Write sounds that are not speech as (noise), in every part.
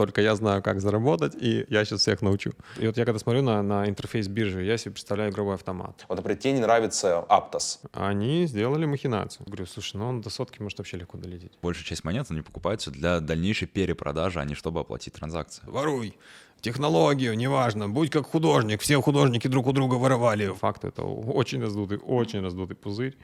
только я знаю, как заработать, и я сейчас всех научу. И вот я когда смотрю на, на интерфейс биржи, я себе представляю игровой автомат. Вот, например, тебе не нравится Aptos. Они сделали махинацию. Говорю, слушай, ну он до сотки может вообще легко долететь. Большая часть монет, они покупаются для дальнейшей перепродажи, а не чтобы оплатить транзакции. Воруй! Технологию, неважно, будь как художник, все художники друг у друга воровали. Факт это очень раздутый, очень раздутый пузырь.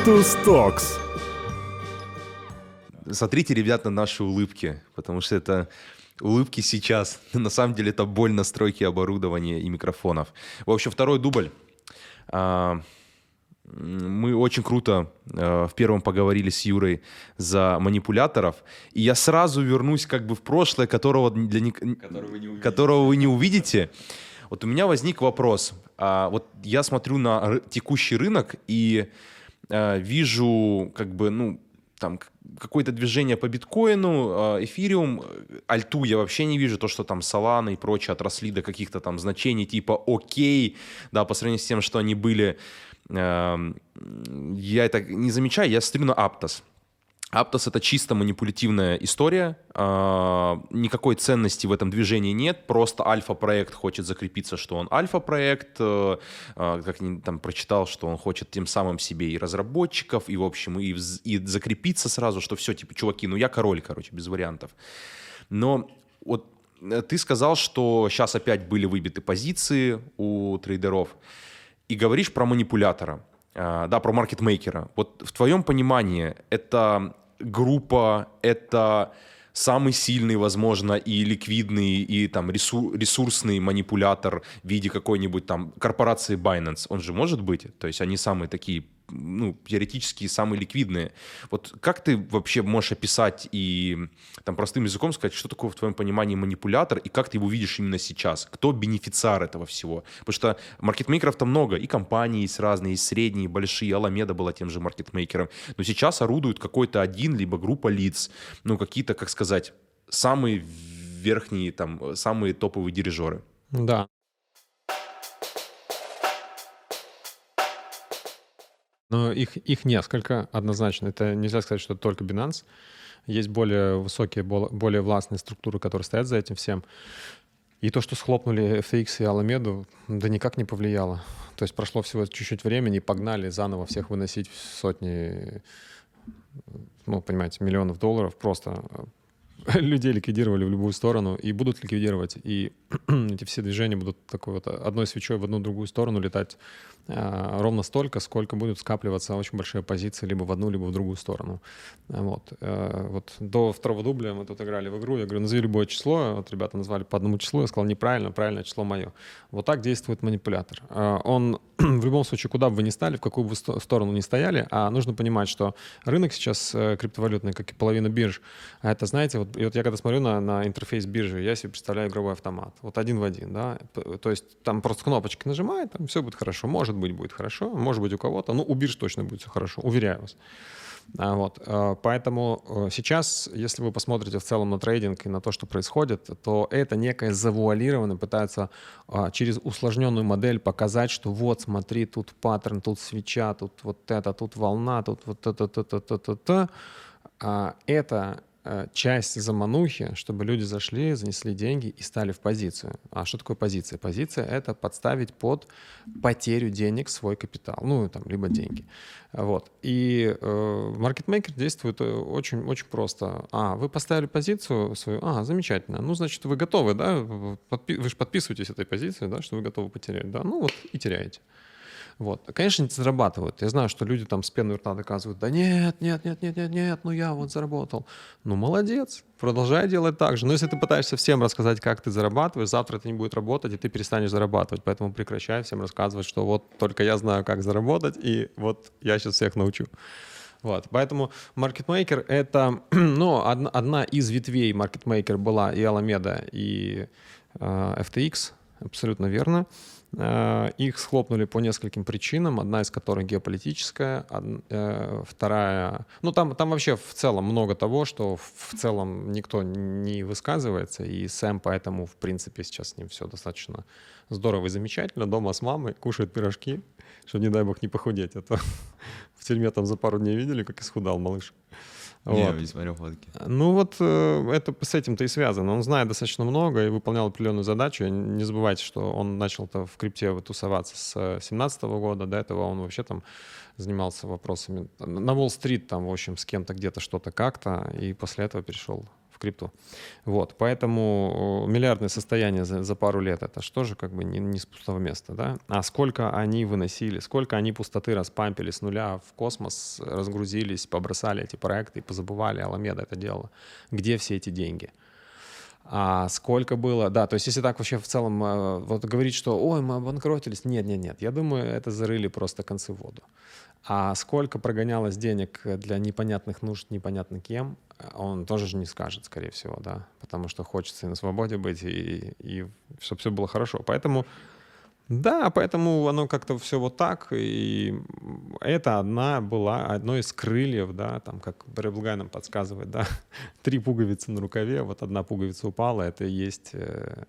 Криптус Talks. Смотрите, ребята, наши улыбки, потому что это улыбки сейчас. (laughs) На самом деле это боль настройки оборудования и микрофонов. В общем, второй дубль. А, Мы очень круто э, в первом поговорили с Юрой за манипуляторов, и я сразу вернусь как бы в прошлое, которого, для, ник- которого вы не увидите. Вот у меня возник вопрос. А, вот я смотрю на текущий рынок и вижу как бы, ну, там какое-то движение по биткоину, э, эфириум, э, альту я вообще не вижу, то, что там Solana и прочее отросли до каких-то там значений типа окей, да, по сравнению с тем, что они были, эм, я это не замечаю, я смотрю на Aptos. Aptos это чисто манипулятивная история, а, никакой ценности в этом движении нет, просто альфа-проект хочет закрепиться, что он альфа-проект, э, а, как там прочитал, что он хочет тем самым себе и разработчиков, и в общем, и, и закрепиться сразу, что все, типа, чуваки, ну я король, короче, без вариантов. Но вот э, ты сказал, что сейчас опять были выбиты позиции у трейдеров, и говоришь про манипулятора, а, да, про маркетмейкера. Вот в твоем понимании это группа, это самый сильный, возможно, и ликвидный, и там ресу- ресурсный манипулятор в виде какой-нибудь там корпорации Binance. Он же может быть? То есть они самые такие ну, теоретически самые ликвидные. Вот как ты вообще можешь описать и там простым языком сказать, что такое в твоем понимании манипулятор и как ты его видишь именно сейчас? Кто бенефициар этого всего? Потому что маркетмейкеров-то много, и компании есть разные, есть средние, большие, Аламеда была тем же маркетмейкером. Но сейчас орудует какой-то один, либо группа лиц, ну, какие-то, как сказать, самые верхние, там, самые топовые дирижеры. Да. Но их, их несколько однозначно. Это нельзя сказать, что только Binance. Есть более высокие, бол- более властные структуры, которые стоят за этим всем. И то, что схлопнули FTX и Аламеду, да никак не повлияло. То есть прошло всего чуть-чуть времени, и погнали заново всех выносить сотни, ну, понимаете, миллионов долларов. Просто (laughs) людей ликвидировали в любую сторону и будут ликвидировать. И (clears throat) эти все движения будут такой вот одной свечой в одну другую сторону летать а, ровно столько, сколько будут скапливаться очень большие позиции либо в одну, либо в другую сторону. А, Вот. Э, вот до второго дубля мы тут играли в игру, я говорю, назови любое число, вот ребята назвали по одному числу, я сказал, неправильно, правильное число мое. Вот так действует манипулятор. А, Он (clears throat) в любом случае, куда бы вы ни стали, в какую бы сто- сторону ни стояли, а нужно понимать, что рынок сейчас э, криптовалютный, как и половина бирж, а это, знаете, вот, и вот я когда смотрю на, на интерфейс биржи, я себе представляю игровой автомат. Вот один в один, да. То есть там просто кнопочки нажимает, там все будет хорошо. Может быть, будет хорошо, может быть, у кого-то. Ну, у бирж точно будет все хорошо, уверяю вас. А, Вот. э, Поэтому э, сейчас, если вы посмотрите в целом на трейдинг и на то, что происходит, то это некое завуалированное, пытаются а, через усложненную модель показать, что вот, смотри, тут паттерн, тут свеча, тут вот это, тут волна, тут вот это, это, это, это, это. А, Это часть заманухи, чтобы люди зашли, занесли деньги и стали в позицию. А что такое позиция? Позиция — это подставить под потерю денег свой капитал, ну, там, либо деньги. Вот. И э, маркетмейкер действует э, очень, очень просто. А, вы поставили позицию свою, а, замечательно. Ну, значит, вы готовы, да? Подпи- вы же подписываетесь этой позиции, да, что вы готовы потерять, да? Ну, вот и теряете. Вот. Конечно, не зарабатывают. Я знаю, что люди там с пеной рта доказывают, да нет, нет, нет, нет, нет, нет, ну я вот заработал. Ну, молодец, продолжай делать так же. Но если ты пытаешься всем рассказать, как ты зарабатываешь, завтра это не будет работать, и ты перестанешь зарабатывать. Поэтому прекращай всем рассказывать, что вот только я знаю, как заработать, и вот я сейчас всех научу. Вот, поэтому маркетмейкер — это, (clears throat) ну, одна, одна из ветвей маркетмейкер была и Alameda, и э, FTX. абсолютно верно. Э, их схлопнули по нескольким причинам, одна из которых геополитическая, э, вторая... Ну, там, там вообще в целом много того, что в целом никто не высказывается, и Сэм поэтому, в принципе, сейчас с ним все достаточно здорово и замечательно. Дома с мамой кушает пирожки, чтобы, не дай бог, не похудеть. Это (laughs) в тюрьме там за пару дней видели, как исхудал малыш. Вот. не смотрел фотки. Ну вот э, это с этим-то и связано. Он знает достаточно много и выполнял определенную задачу. Не забывайте, что он начал-то в крипте тусоваться с 2017 года. До этого он вообще там занимался вопросами на Уолл-стрит, там, в общем, с кем-то где-то что-то как-то, и после этого перешел крипту. Вот, поэтому миллиардное состояние за, за пару лет это что же как бы не, не с пустого места, да? А сколько они выносили, сколько они пустоты распампили с нуля в космос, разгрузились, побросали эти проекты и позабывали, Аламеда это делала. Где все эти деньги? А сколько было, да, то есть если так вообще в целом э, вот говорить, что ой, мы обанкротились, нет, нет, нет, я думаю, это зарыли просто концы в воду. А сколько прогонялось денег для непонятных нужд, непонятно кем, он тоже же не скажет, скорее всего, да, потому что хочется и на свободе быть, и, и чтобы все было хорошо. Поэтому, да, поэтому оно как-то все вот так, и это одна была, одно из крыльев, да, там, как Бреблгай нам подсказывает, да, (laughs) три пуговицы на рукаве, вот одна пуговица упала, это и есть э,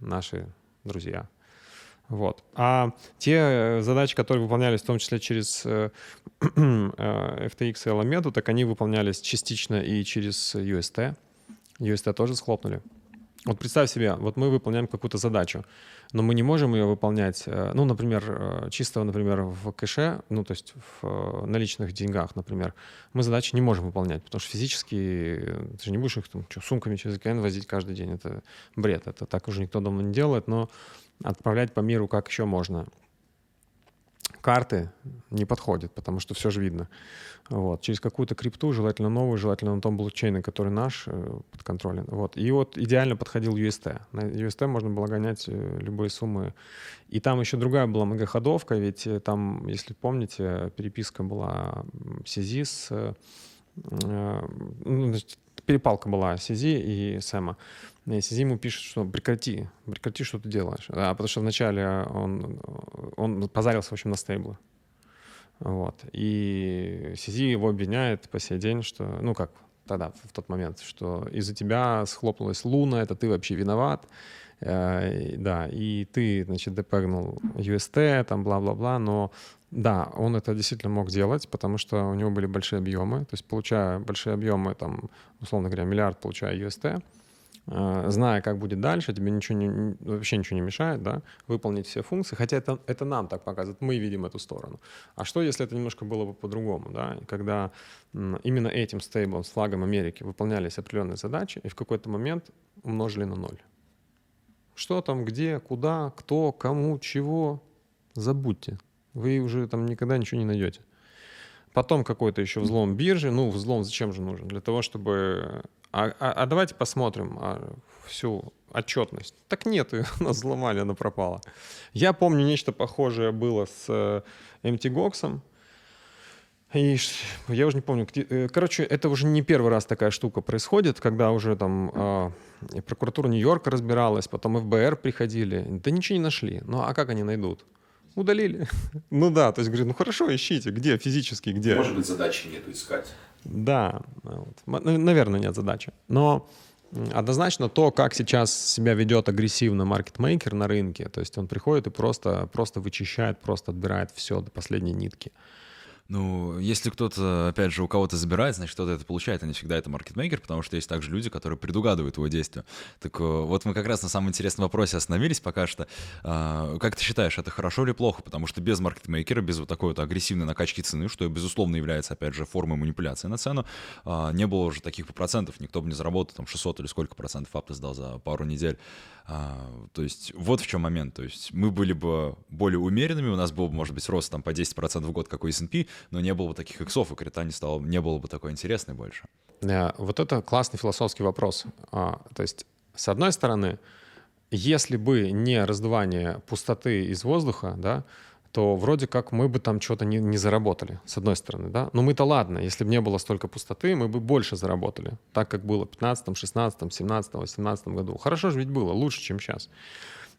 наши друзья. Вот. А те э, задачи, которые выполнялись в том числе через э, (clears throat) FTX и Alameda, так они выполнялись частично и через UST. UST тоже схлопнули. Вот представь себе, вот мы выполняем какую-то задачу, но мы не можем ее выполнять, ну, например, чисто, например, в кэше, ну, то есть в наличных деньгах, например, мы задачи не можем выполнять, потому что физически ты же не будешь их там, что, сумками через океан возить каждый день, это бред, это так уже никто давно не делает, но отправлять по миру как еще можно. Карты не подходят, потому что все же видно. Вот. Через какую-то крипту, желательно новую, желательно на том блокчейне, который наш, э, подконтролен. Вот. И вот идеально подходил UST. На UST можно было гонять э, любые суммы. И там еще другая была многоходовка, ведь э, там, если помните, переписка была CZ с ну, перепалка была Сизи и Сэма. И Сизи ему пишет, что прекрати, прекрати, что ты делаешь. А, потому что вначале он, он позарился, в общем, на стейблы. Вот. И Сизи его обвиняет по сей день, что, ну как, тогда, в тот момент, что из-за тебя схлопнулась Луна, это ты вообще виноват. Э, да, и ты, значит, депегнул UST, там, бла-бла-бла, но да, он это действительно мог делать, потому что у него были большие объемы. То есть, получая большие объемы, там, условно говоря, миллиард, получая UST, зная, как будет дальше, тебе ничего не, вообще ничего не мешает, да, выполнить все функции, хотя это, это нам так показывает, мы видим эту сторону. А что, если это немножко было бы по-другому, да, когда именно этим стейблом с флагом Америки выполнялись определенные задачи, и в какой-то момент умножили на ноль. Что там, где, куда, кто, кому, чего, забудьте. Вы уже там никогда ничего не найдете. Потом какой-то еще взлом биржи. Ну, взлом зачем же нужен? Для того, чтобы... А, а, а давайте посмотрим а, всю отчетность. Так нет, (laughs) ее нас взломали, она пропала. Я помню, нечто похожее было с э, MTGOX. И я уже не помню, э, короче, это уже не первый раз такая штука происходит, когда уже там э, прокуратура Нью-Йорка разбиралась, потом ФБР приходили, да ничего не нашли. Ну а как они найдут? удалили. (laughs) ну да, то есть говорю, ну хорошо, ищите, где физически, где. Может быть, задачи нету искать. Да, вот. наверное, нет задачи. Но однозначно то, как сейчас себя ведет агрессивно маркетмейкер на рынке, то есть он приходит и просто, просто вычищает, просто отбирает все до последней нитки. Ну, если кто-то, опять же, у кого-то забирает, значит, кто-то это получает, а не всегда это маркетмейкер, потому что есть также люди, которые предугадывают его действия. Так э, вот мы как раз на самом интересном вопросе остановились пока что. А, как ты считаешь, это хорошо или плохо? Потому что без маркетмейкера, без вот такой вот агрессивной накачки цены, что, безусловно, является, опять же, формой манипуляции на цену, а, не было уже таких процентов, никто бы не заработал там 600 или сколько процентов Apple сдал за пару недель. А, то есть вот в чем момент. То есть мы были бы более умеренными, у нас был бы, может быть, рост там по 10% в год, как у S&P, но не было бы таких иксов, и крита не стало, не было бы такой интересной больше. Yeah, вот это классный философский вопрос. А, то есть, с одной стороны, если бы не раздувание пустоты из воздуха, да, то вроде как мы бы там что-то не, не заработали, с одной стороны, да. Но мы-то ладно, если бы не было столько пустоты, мы бы больше заработали, так как было в 15, 16, 17, 18 году. Хорошо же ведь было, лучше, чем сейчас.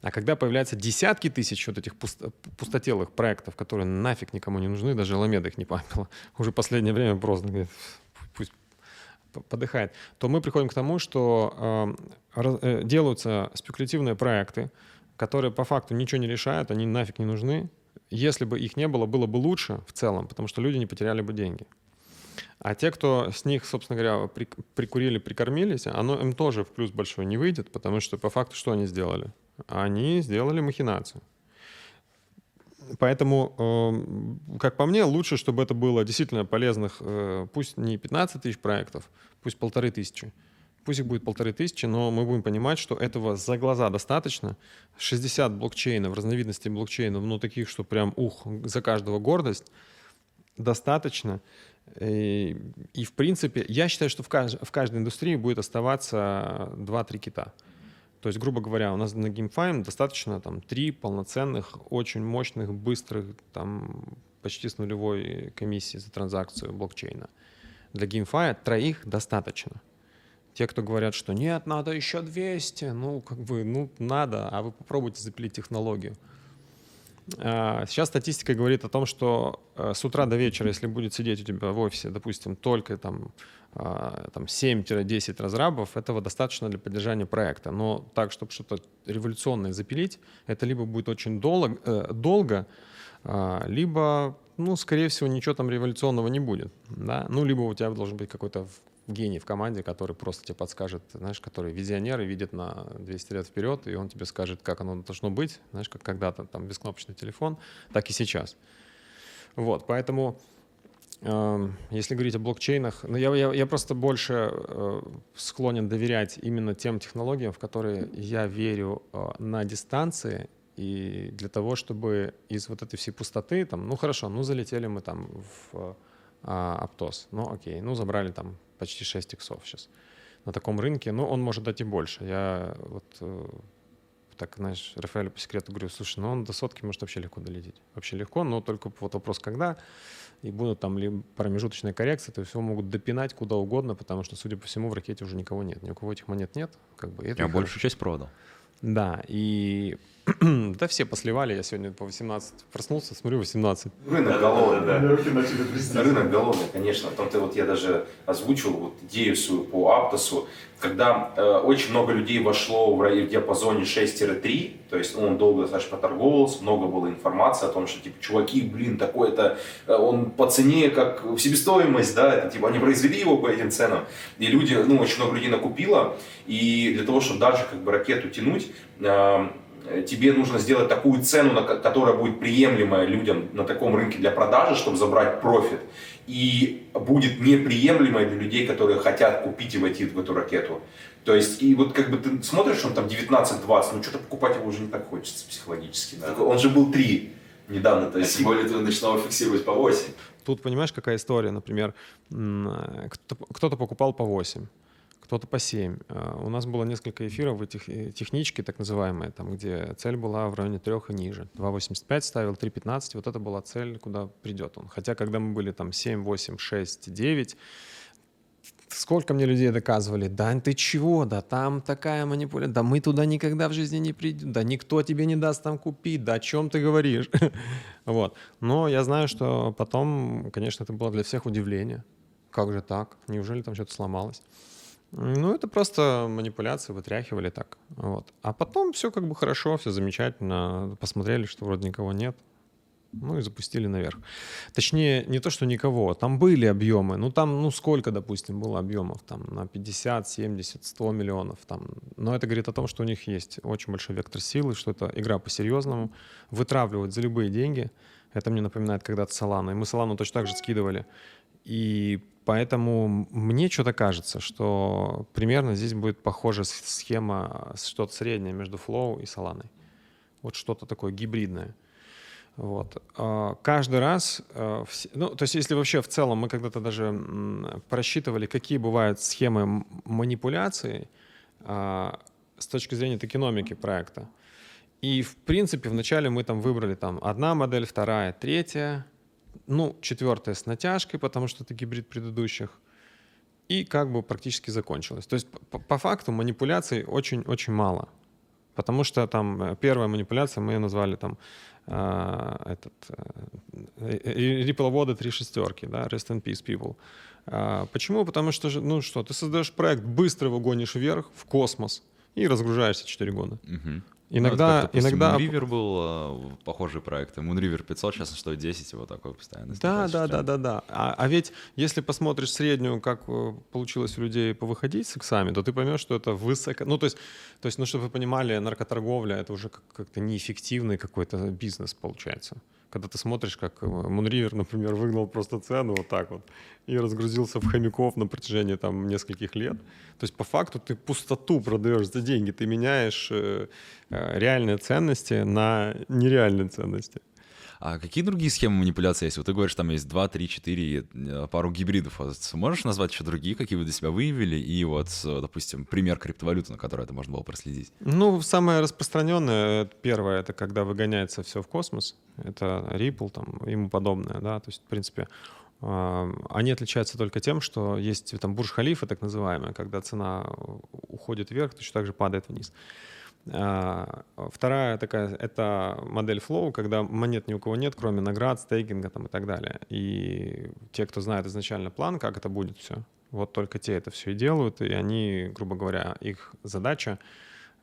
А когда появляются десятки тысяч вот этих пустотелых проектов, которые нафиг никому не нужны, даже Ламеда их не памятила, (laughs) уже последнее время просто пусть подыхает, то мы приходим к тому, что э, делаются спекулятивные проекты, которые по факту ничего не решают, они нафиг не нужны. Если бы их не было, было бы лучше в целом, потому что люди не потеряли бы деньги. А те, кто с них, собственно говоря, при, прикурили, прикормились, оно им тоже в плюс большой не выйдет, потому что по факту что они сделали? Они сделали махинацию. Поэтому, э, как по мне, лучше, чтобы это было действительно полезных, э, пусть не 15 тысяч проектов, пусть полторы тысячи. Пусть их будет полторы тысячи, но мы будем понимать, что этого за глаза достаточно. 60 блокчейнов, разновидностей блокчейнов, ну таких, что прям ух, за каждого гордость, достаточно. И, и в принципе, я считаю, что в, кажд, в каждой индустрии будет оставаться 2-3 кита. То есть, грубо говоря, у нас на GameFi достаточно там три полноценных, очень мощных, быстрых, там почти с нулевой комиссией за транзакцию блокчейна. Для GameFi троих достаточно. Те, кто говорят, что нет, надо еще 200, ну, как бы, ну, надо, а вы попробуйте запилить технологию. А, сейчас статистика говорит о том, что э, с утра до вечера, если будет сидеть у тебя в офисе, допустим, только там, а, там 7-10 разрабов, этого достаточно для поддержания проекта. Но так, чтобы что-то революционное запилить, это либо будет очень долго, э, долго а, либо, ну, скорее всего, ничего там революционного не будет. Да? Ну, либо у тебя должен быть какой-то гений в команде, который просто тебе подскажет, знаешь, который визионер и видит на 200 лет вперед, и он тебе скажет, как оно должно быть, знаешь, как когда-то там бескнопочный телефон, так и сейчас. Вот, поэтому э, если говорить о блокчейнах, ну, я, я, я просто больше э, склонен доверять именно тем технологиям, в которые я верю э, на дистанции, и для того, чтобы из вот этой всей пустоты, там, ну хорошо, ну залетели мы там в а, Аптос. Ну, окей, ну, забрали там почти 6 иксов сейчас на таком рынке. Ну, он может дать и больше. Я вот э, так, знаешь, Рафаэлю по секрету говорю, слушай, ну он до сотки может вообще легко долететь. Вообще легко, но только вот вопрос когда. И будут там либо промежуточные коррекции, то есть его могут допинать куда угодно, потому что, судя по всему, в ракете уже никого нет. Ни у кого этих монет нет. Как бы, это Я большую часть продал. Да, и (clears throat) да все посливали, я сегодня по 18 проснулся, смотрю 18. Рынок голодный, да. Рынок голодный, конечно. В том-то вот я даже озвучил вот идею свою по Аптосу, когда э, очень много людей вошло в, в диапазоне 6-3, то есть он долго достаточно поторговывался, много было информации о том, что типа, чуваки, блин, такой-то, э, он по цене как в себестоимость, да, это типа они произвели его по этим ценам, и люди, ну, очень много людей накупило, и для того, чтобы дальше как бы ракету тянуть, э, тебе нужно сделать такую цену, которая будет приемлемая людям на таком рынке для продажи, чтобы забрать профит, и будет неприемлемой для людей, которые хотят купить и войти в эту ракету. То есть, и вот как бы ты смотришь, он там 19-20, ну что-то покупать его уже не так хочется психологически. Да? Он же был 3 недавно. То есть, а тем более ты начинал фиксировать по 8. Тут понимаешь, какая история, например, кто-то покупал по 8 кто-то по 7. А, у нас было несколько эфиров в этих э, технички, так называемые, там, где цель была в районе 3 и ниже. 2,85 ставил, 3,15, вот это была цель, куда придет он. Хотя, когда мы были там 7, 8, 6, 9, сколько мне людей доказывали, да ты чего, да там такая манипуляция, да мы туда никогда в жизни не придем, да никто тебе не даст там купить, да о чем ты говоришь. (laughs) вот. Но я знаю, что потом, конечно, это было для всех удивление. Как же так? Неужели там что-то сломалось? Ну, это просто манипуляции, вытряхивали так. Вот. А потом все как бы хорошо, все замечательно. Посмотрели, что вроде никого нет. Ну и запустили наверх. Точнее, не то, что никого. Там были объемы. Ну там, ну сколько, допустим, было объемов? Там на 50, 70, 100 миллионов. Там. Но это говорит о том, что у них есть очень большой вектор силы, что это игра по-серьезному. Вытравливать за любые деньги. Это мне напоминает когда-то Солана. И мы Солану точно так же скидывали. И Поэтому мне что-то кажется, что примерно здесь будет похожа схема, что-то среднее между Flow и Solana. Вот что-то такое гибридное. Вот. А, каждый раз, э, ну, то есть если вообще в целом мы когда-то даже просчитывали, какие бывают схемы манипуляции а, с точки зрения токеномики проекта. И, в принципе, вначале мы там выбрали там одна модель, вторая, третья, ну, четвертая с натяжкой, потому что это гибрид предыдущих. И как бы практически закончилось. То есть по, по факту манипуляций очень-очень мало. Потому что там э, первая манипуляция, мы ее назвали там а, этот Ripple три шестерки, да, rest in peace people. А, почему? Потому что, ну что, ты создаешь проект, быстро его гонишь вверх, в космос, и разгружаешься 4 года. Угу. Иногда, ну, иногда... Moonriver был э, похожий проект. Moonriver 500 сейчас стоит 10, его такой постоянно. Да, да, да, да, да. А, а ведь если посмотришь среднюю, как э, получилось у людей повыходить с иксами, то ты поймешь, что это высоко... Ну, то есть, то есть ну, чтобы вы понимали, наркоторговля — это уже как-то неэффективный какой-то бизнес получается когда ты смотришь, как Мунривер, (laughs) например, выгнал просто цену вот так вот и разгрузился в хомяков на протяжении там нескольких лет. То есть по факту ты пустоту продаешь за деньги, ты меняешь э, э, реальные ценности на нереальные ценности. А какие другие схемы манипуляции есть? Вот ты говоришь, там есть 2, 3, 4, пару гибридов. Вот можешь назвать еще другие, какие вы для себя выявили? И вот, допустим, пример криптовалюты, на которой это можно было проследить. Ну, самое распространенное, первое, это когда выгоняется все в космос. Это Ripple там, и ему подобное, да, то есть, в принципе, а, они отличаются только тем, что есть там бурж-халифа, так называемая, когда цена уходит вверх, точно так же падает вниз. А, вторая такая — это модель Flow, когда монет ни у кого нет, кроме наград, стейкинга там, и так далее. И те, кто знает изначально план, как это будет все, вот только те это все и делают, и они, грубо говоря, их задача,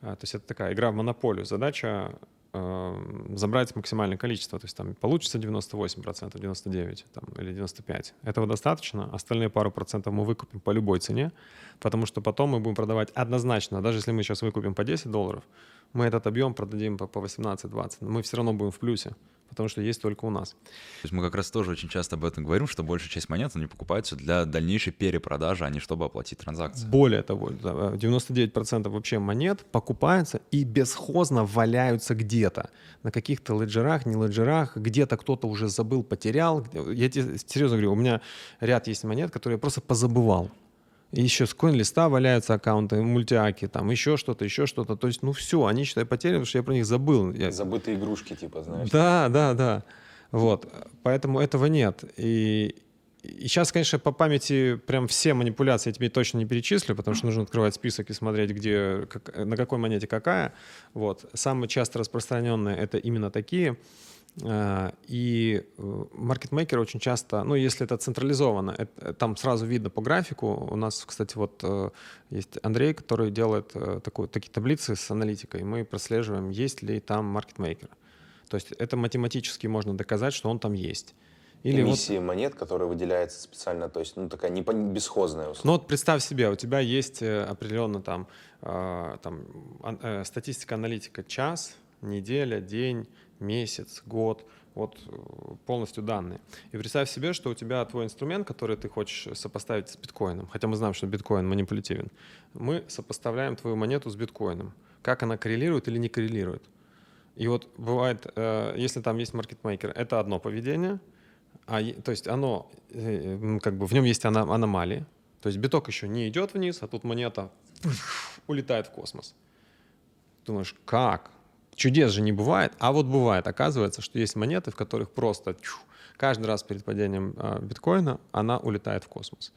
а, то есть это такая игра в монополию, задача Эм, забрать максимальное количество. То есть там получится 98%, 99% там, или 95%. Этого достаточно. Остальные пару процентов мы выкупим по любой цене, потому что потом мы будем продавать однозначно. Даже если мы сейчас выкупим по 10 долларов, мы этот объем продадим по 18-20. Мы все равно будем в плюсе потому что есть только у нас. То есть мы как раз тоже очень часто об этом говорим, что большая часть монет они покупаются для дальнейшей перепродажи, а не чтобы оплатить транзакции. Более того, 99% вообще монет покупаются и бесхозно валяются где-то. На каких-то леджерах, не леджерах, где-то кто-то уже забыл, потерял. Я тебе серьезно говорю, у меня ряд есть монет, которые я просто позабывал еще с коин-листа валяются аккаунты, мультиаки, там еще что-то, еще что-то. То есть, ну все, они, считай, потеряны, потому что я про них забыл. Я... Забытые игрушки, типа, знаешь. Да, да, да. Вот. Поэтому этого нет. И, и сейчас, конечно, по памяти прям все манипуляции я тебе точно не перечислю, потому что нужно открывать список и смотреть, где, как, на какой монете какая. Вот. Самые часто распространенные — это именно такие — и э, маркетмейкеры очень часто, ну, если это централизованно, это, там сразу видно по графику. У нас, кстати, вот э, есть Андрей, который делает такую, такие таблицы с аналитикой. Мы прослеживаем, есть ли там маркетмейкер. То есть это математически можно доказать, что он там есть. Или Эмиссии вот... монет, которая выделяется специально, то есть ну, такая не бесхозная услуга. Ну вот представь себе, у тебя есть определенно там, там статистика аналитика час, неделя, день, месяц, год, вот э, полностью данные. И представь себе, что у тебя твой инструмент, который ты хочешь сопоставить с биткоином, хотя мы знаем, что биткоин манипулятивен, мы сопоставляем твою монету с биткоином. Как она коррелирует или не коррелирует. И вот бывает, э, если там есть маркетмейкер, это одно поведение, а, то есть оно, э, как бы в нем есть аномалии, то есть биток еще не идет вниз, а тут монета улетает в космос. Думаешь, как? Чудес же не бывает, а вот бывает. Оказывается, что есть монеты, в которых просто чу, каждый раз перед падением э, биткоина она улетает в космос.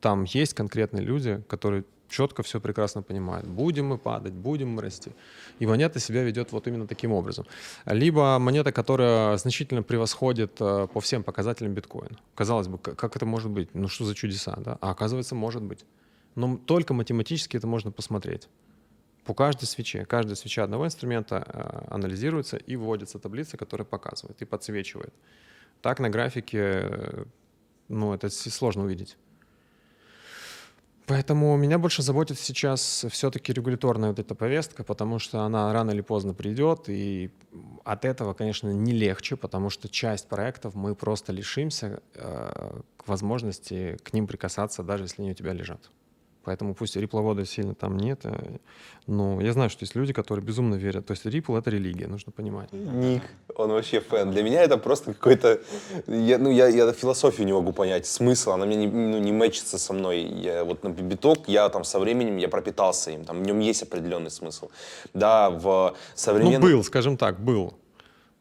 Там есть конкретные люди, которые четко все прекрасно понимают. Будем мы падать, будем мы расти. И монета себя ведет вот именно таким образом. Либо монета, которая значительно превосходит э, по всем показателям биткоина. Казалось бы, как это может быть? Ну что за чудеса, да? А оказывается, может быть. Но только математически это можно посмотреть по каждой свече. Каждая свеча одного инструмента э, анализируется и вводится таблица, которая показывает и подсвечивает. Так на графике, э, ну, это сложно увидеть. Поэтому меня больше заботит сейчас все-таки регуляторная вот эта повестка, потому что она рано или поздно придет, и от этого, конечно, не легче, потому что часть проектов мы просто лишимся э, возможности к ним прикасаться, даже если они у тебя лежат. Поэтому пусть рипловода сильно там нет, э, но я знаю, что есть люди, которые безумно верят. То есть рипл — это религия, нужно понимать. Ник, он вообще фэн. Для меня это просто какой-то... Я, ну, я, я философию не могу понять, смысл, она мне не, ну, не мэчится со мной. Я, вот на биток, я там со временем, я пропитался им, там в нем есть определенный смысл. Да, в современном... Ну, был, скажем так, был.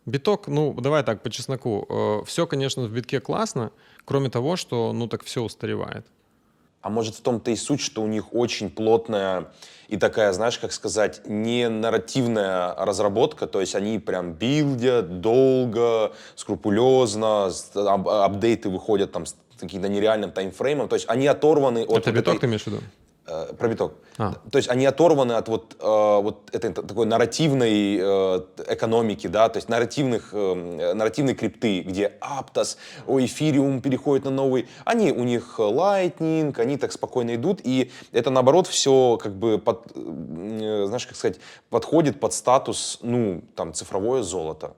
Биток, ну, давай так, по чесноку. Э, все, конечно, в битке классно, кроме того, что, ну, так все устаревает. А может в том-то и суть, что у них очень плотная и такая, знаешь, как сказать, не нарративная разработка, то есть они прям билдят долго, скрупулезно, ап апдейты выходят там с каким-то нереальным таймфреймом, то есть они оторваны от... Это биток этой... ты имеешь в виду? Э, про биток. А. То есть они оторваны от вот, э, вот этой такой нарративной э, экономики, да, то есть нарративных, нарративной крипты, где о, эфириум переходит на новый. Они, у них Lightning, они так спокойно идут, и это наоборот все как бы, под, знаешь, как сказать, подходит под статус, ну, там, цифровое золото.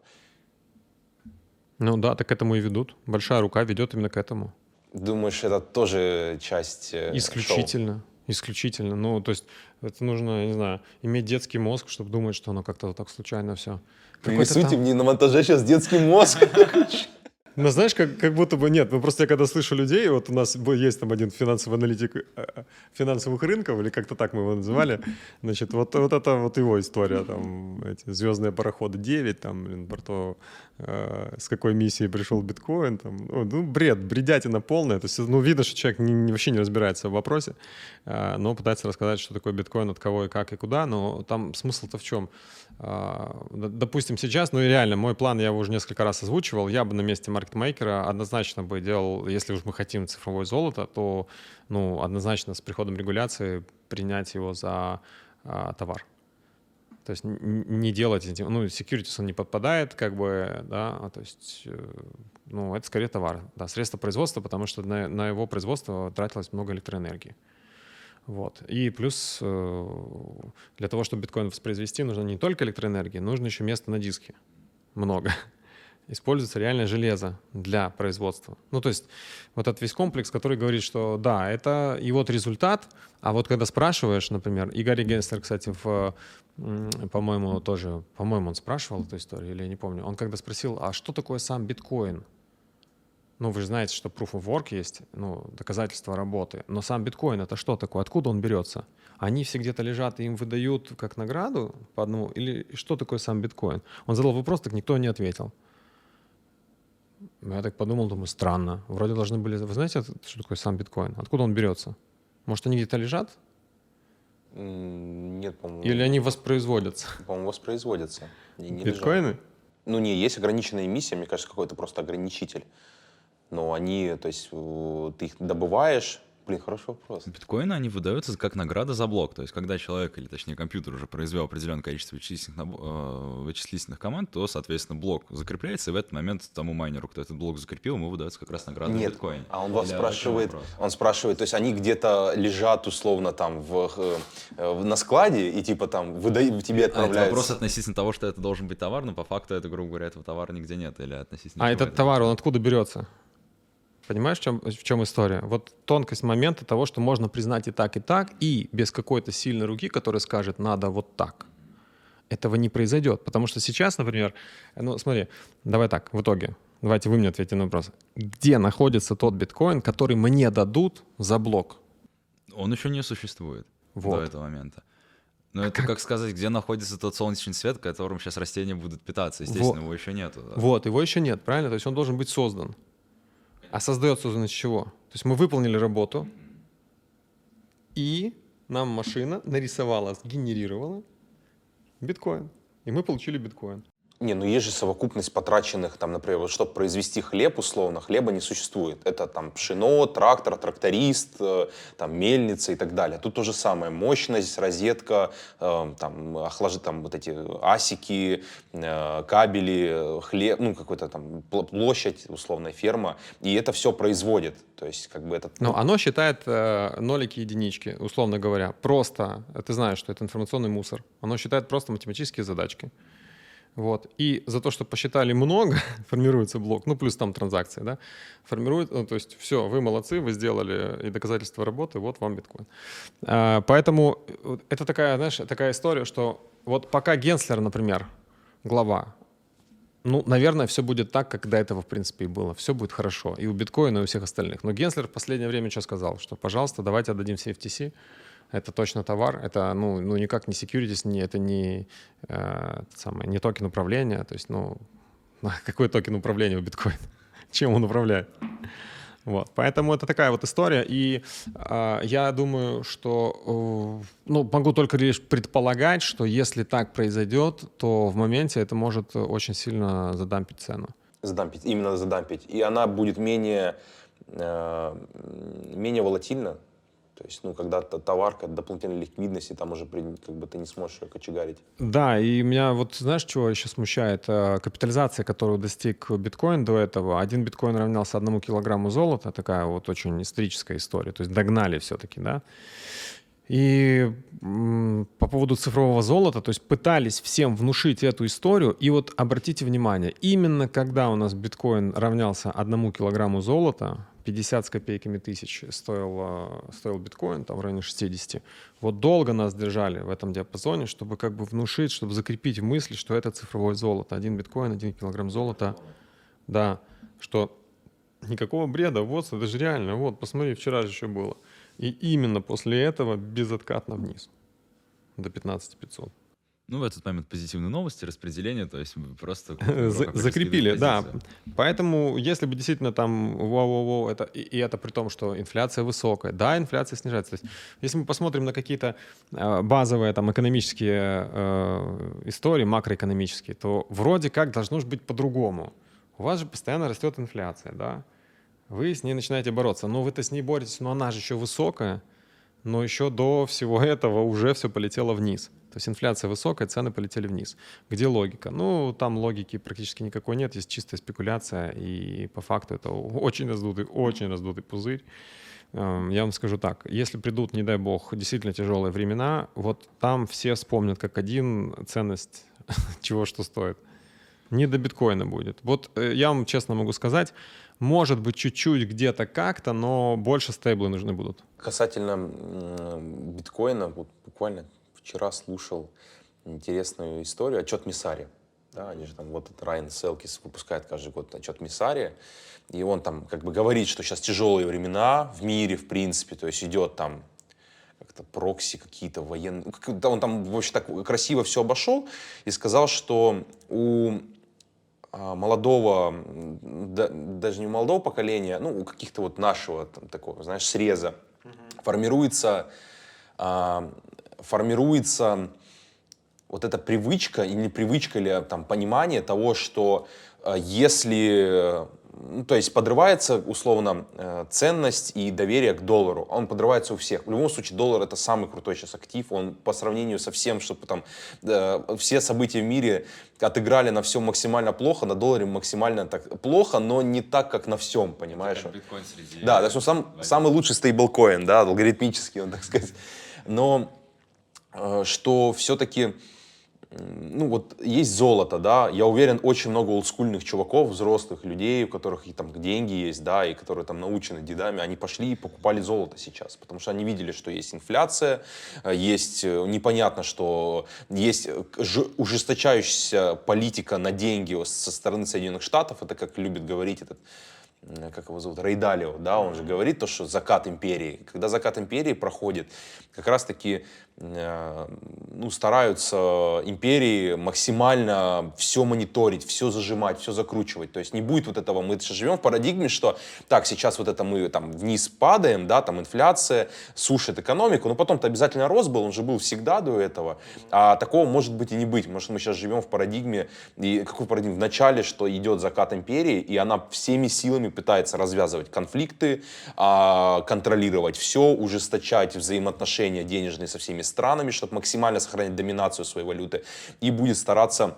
Ну да, так к этому и ведут. Большая рука ведет именно к этому. Думаешь, это тоже часть Исключительно. Шоу? Исключительно. Ну, то есть это нужно, я не знаю, иметь детский мозг, чтобы думать, что оно как-то вот так случайно все. Принесуйте там... мне на монтаже сейчас детский мозг. (laughs) Ну, знаешь, как, как будто бы нет. Ну, просто я когда слышу людей, вот у нас есть там один финансовый аналитик э, э, финансовых рынков, или как-то так мы его называли, значит, вот, вот это вот его история, там, эти звездные пароходы 9, там, блин, про то, э, с какой миссией пришел биткоин, там, ну, бред, бредятина полная, то есть, ну, видно, что человек не, не, вообще не разбирается в вопросе, э, но пытается рассказать, что такое биткоин, от кого и как и куда, но там смысл-то в чем? Э, допустим, сейчас, ну, и реально, мой план я уже несколько раз озвучивал, я бы на месте маркетинга маркетмейкера однозначно бы делал, если уж мы хотим цифровое золото, то ну, однозначно с приходом регуляции принять его за а, товар. То есть не делать, ну, securities он не подпадает, как бы, да, а, то есть, э, ну, это скорее товар, да, средство производства, потому что на, на его производство тратилось много электроэнергии. Вот. И плюс э, для того, чтобы биткоин воспроизвести, нужно не только электроэнергия, нужно еще место на диске. Много используется реальное железо для производства. Ну, то есть вот этот весь комплекс, который говорит, что да, это и вот результат, а вот когда спрашиваешь, например, и Гарри Генстер, кстати, в, по-моему, тоже, по-моему, он спрашивал эту историю, или я не помню, он когда спросил, а что такое сам биткоин? Ну, вы же знаете, что proof of work есть, ну, доказательство работы. Но сам биткоин это что такое? Откуда он берется? Они все где-то лежат и им выдают как награду по одному? Или что такое сам биткоин? Он задал вопрос, так никто не ответил. Я так подумал, думаю, странно. Вроде должны были... Вы знаете, что такое сам биткоин? Откуда он берется? Может, они где-то лежат? Нет, по-моему. Или они воспроизводятся? По-моему, воспроизводятся. Не, не Биткоины? Лежат. Ну, не, есть ограниченная эмиссия, мне кажется, какой-то просто ограничитель. Но они, то есть, ты их добываешь, Блин, хороший вопрос. Биткоины, они выдаются как награда за блок. То есть, когда человек, или точнее компьютер уже произвел определенное количество вычислительных, э, вычислительных команд, то, соответственно, блок закрепляется, и в этот момент тому майнеру, кто этот блок закрепил, ему выдается как раз награда Нет, биткоин. а он вас спрашивает, он спрашивает, то есть они где-то лежат условно там в, э, на складе и типа там выдают, тебе отправляются. А это вопрос относительно того, что это должен быть товар, но по факту это, грубо говоря, этого товара нигде нет. Или относительно а этот товар, он откуда берется? Понимаешь, в чем, в чем история? Вот тонкость момента того, что можно признать и так, и так, и без какой-то сильной руки, которая скажет, надо вот так. Этого не произойдет. Потому что сейчас, например, ну смотри, давай так, в итоге, давайте вы мне ответите на вопрос. Где находится тот биткоин, который мне дадут за блок? Он еще не существует вот. до этого момента. Но а это как? как сказать, где находится тот солнечный свет, которым сейчас растения будут питаться. Естественно, вот. его еще нет. Вот, его еще нет, правильно? То есть он должен быть создан. А создается он из чего? То есть мы выполнили работу, и нам машина нарисовала, сгенерировала биткоин. И мы получили биткоин. Не, ну есть же совокупность потраченных, там, например, вот, чтобы произвести хлеб, условно, хлеба не существует. Это там пшено, трактор, тракторист, э, там, мельница и так далее. Тут то же самое. Мощность, розетка, э, там, охлажи, там, вот эти асики, э, кабели, хлеб, ну, какой-то там площадь, условная ферма. И это все производит. То есть, как бы это... Но ну, оно считает э, нолики единички, условно говоря. Просто, ты знаешь, что это информационный мусор. Оно считает просто математические задачки. Вот. И за то, что посчитали много, (laughs) формируется блок, ну плюс там транзакции, да, формирует, ну, то есть все, вы молодцы, вы сделали и доказательство работы, вот вам биткоин. А, поэтому это такая, знаешь, такая история, что вот пока Генслер, например, глава, ну, наверное, все будет так, как до этого, в принципе, и было. Все будет хорошо. И у биткоина, и у всех остальных. Но Генслер в последнее время что сказал? Что, пожалуйста, давайте отдадим все FTC, это точно товар, это ну, ну никак не securities, не, это не, э, самое, не токен управления, то есть, ну, (laughs) какой токен управления у биткоина? (laughs) Чем он управляет? Вот, поэтому это такая вот история, и э, я думаю, что, э, ну, могу только лишь предполагать, что если так произойдет, то в моменте это может очень сильно задампить цену. Задампить, именно задампить. И она будет менее, э, менее волатильна, то есть, ну, когда товар, когда дополнительной ликвидности, там уже как бы ты не сможешь ее кочегарить. Да, и меня вот, знаешь, чего еще смущает? Э, капитализация, которую достиг биткоин до этого. Один биткоин равнялся одному килограмму золота, такая вот очень историческая история. То есть догнали все-таки, да? И по поводу цифрового золота, то есть пытались всем внушить эту историю. И вот обратите внимание, именно когда у нас биткоин равнялся одному килограмму золота, 50 с копейками тысяч стоил, а, стоил биткоин, там в районе 60. Вот долго нас держали в этом диапазоне, чтобы как бы внушить, чтобы закрепить в мысли, что это цифровое золото. Один биткоин, один килограмм золота. Да, что никакого бреда, вот это же реально, вот посмотри, вчера же еще было. И именно после этого безоткатно вниз до 15 500. Ну, в этот момент позитивные новости, распределение, то есть просто... (laughs) Закрепили, да. Поэтому, если бы действительно там, вау-вау-вау, это, и, и это при том, что инфляция высокая, да, инфляция снижается. То есть, если мы посмотрим на какие-то э, базовые там экономические э, истории, макроэкономические, то вроде как должно же быть по-другому. У вас же постоянно растет инфляция, да. Вы с ней начинаете бороться, но вы-то с ней боретесь, но она же еще высокая, но еще до всего этого уже все полетело вниз. То есть инфляция высокая, цены полетели вниз. Где логика? Ну, там логики практически никакой нет, есть чистая спекуляция, и по факту это очень раздутый, очень раздутый пузырь. Эм, я вам скажу так, если придут, не дай бог, действительно тяжелые времена, вот там все вспомнят как один ценность, (laughs) чего что стоит. Не до биткоина будет. Вот э, я вам честно могу сказать, может быть, чуть-чуть где-то как-то, но больше стейблы нужны будут. Касательно биткоина, вот буквально вчера слушал интересную историю, отчет Миссари. Да, они же там, вот Райан Селкис выпускает каждый год отчет Миссари, и он там как бы говорит, что сейчас тяжелые времена в мире, в принципе, то есть идет там как-то прокси какие-то военные. Он там вообще так красиво все обошел и сказал, что у а, молодого, даже не молодого поколения, ну, у каких-то вот нашего там, такого, знаешь, среза mm-hmm. формируется а, формируется вот эта привычка или привычка или там понимание того, что э, если ну, то есть подрывается условно э, ценность и доверие к доллару. Он подрывается у всех. В любом случае доллар это самый крутой сейчас актив. Он по сравнению со всем, что там э, все события в мире отыграли на всем максимально плохо, на долларе максимально так плохо, но не так, как на всем, понимаешь? Биткоин среди... Да, то есть он сам, самый лучший стейблкоин, да, алгоритмический, он так сказать. Но Э, что все-таки ну вот есть золото, да, я уверен, очень много олдскульных чуваков, взрослых людей, у которых и там деньги есть, да, и которые там научены дедами, они пошли и покупали золото сейчас, потому что они видели, что есть инфляция, э, есть э, непонятно, что есть ужесточающаяся политика на деньги со стороны Соединенных Штатов, это как любит говорить этот как его зовут, Рейдалио, да, он же говорит то, что закат империи. Когда закат империи проходит, как раз-таки Э, ну, стараются империи максимально все мониторить, все зажимать, все закручивать. То есть не будет вот этого, мы живем в парадигме, что так, сейчас вот это мы там вниз падаем, да, там инфляция сушит экономику, но потом-то обязательно рост был, он же был всегда до этого, а такого может быть и не быть. Может, мы сейчас живем в парадигме, и какой парадигме? В начале, что идет закат империи, и она всеми силами пытается развязывать конфликты, а, контролировать все, ужесточать взаимоотношения денежные со всеми странами, чтобы максимально сохранить доминацию своей валюты, и будет стараться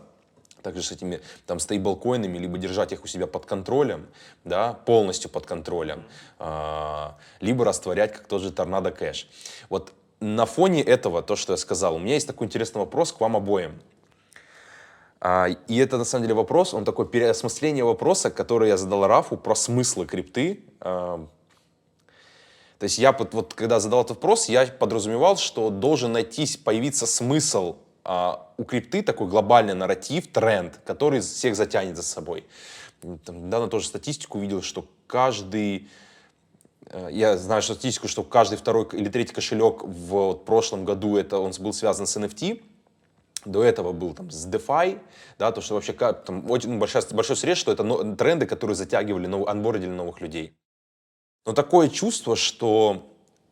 также с этими там стейблкоинами, либо держать их у себя под контролем, да, полностью под контролем, э, либо растворять, как тот же торнадо кэш. Вот на фоне этого, то, что я сказал, у меня есть такой интересный вопрос к вам обоим. А, и это на самом деле вопрос, он такой переосмысление вопроса, который я задал Рафу про смыслы крипты, а, то есть я вот, когда задал этот вопрос, я подразумевал, что должен найтись, появиться смысл а, у крипты, такой глобальный нарратив, тренд, который всех затянет за собой. Там, недавно тоже статистику увидел, что каждый э, я знаю статистику, что каждый второй или третий кошелек в вот, прошлом году это он был связан с NFT. До этого был там с DeFi, да, то, что вообще там, очень большой, большой срез, что это но, тренды, которые затягивали, нов, анбордили новых людей. Но такое чувство, что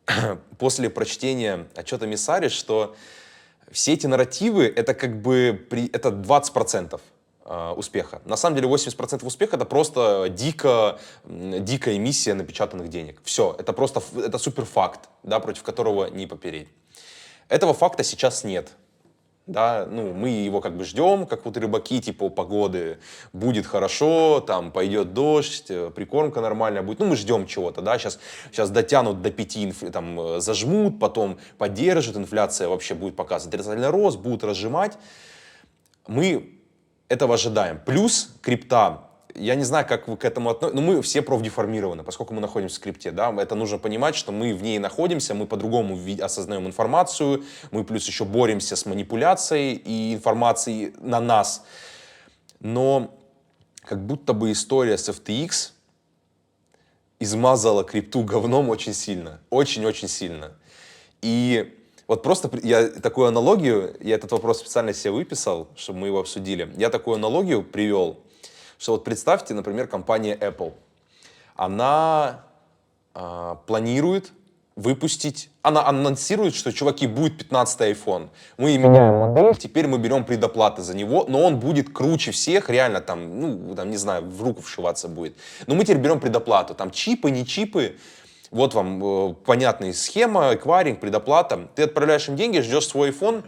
(clears throat) после прочтения отчета Миссари, что все эти нарративы это как бы при, это 20% э, успеха. На самом деле 80% успеха это просто дико, дикая эмиссия напечатанных денег. Все, это просто это суперфакт, да, против которого не попереть. Этого факта сейчас нет да, ну, мы его как бы ждем, как вот рыбаки, типа, погоды, будет хорошо, там, пойдет дождь, э, прикормка нормальная будет, ну, мы ждем чего-то, да, сейчас, сейчас дотянут до 5, там, э, зажмут, потом поддержат, инфляция вообще будет показывать. Отрицательный рост, будут разжимать, мы этого ожидаем. Плюс крипта я не знаю, как вы к этому относитесь, но мы все профдеформированы, поскольку мы находимся в скрипте, да, это нужно понимать, что мы в ней находимся, мы по-другому осознаем информацию, мы плюс еще боремся с манипуляцией и информацией на нас. Но как будто бы история с FTX измазала крипту говном очень сильно, очень-очень сильно. И вот просто я такую аналогию, я этот вопрос специально себе выписал, чтобы мы его обсудили. Я такую аналогию привел что вот представьте, например, компания Apple. Она э, планирует выпустить, она анонсирует, что, чуваки, будет 15 iPhone. Мы меняем модель, теперь мы берем предоплаты за него, но он будет круче всех, реально там, ну, там, не знаю, в руку вшиваться будет. Но мы теперь берем предоплату, там чипы, не чипы, вот вам э, понятная схема, эквайринг, предоплата. Ты отправляешь им деньги, ждешь свой iPhone,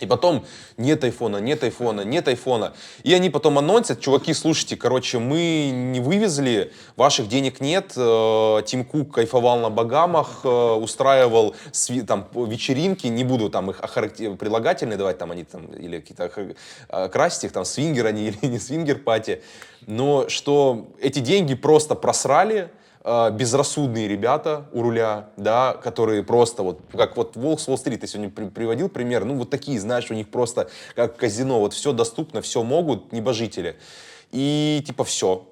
и потом нет айфона, нет айфона, нет айфона. И они потом анонсят, чуваки, слушайте, короче, мы не вывезли, ваших денег нет. Э, Тим Кук кайфовал на Багамах, э, устраивал там вечеринки, не буду там их прилагательные давать, там они там, или какие-то э, красить их, там свингер они (laughs) или не свингер пати. Но что эти деньги просто просрали, э, безрассудные ребята у руля, да, которые просто вот, как вот Волк с Уолл-стрит, я сегодня при, приводил пример, ну вот такие, знаешь, у них просто как казино, вот все доступно, все могут, небожители. И типа все,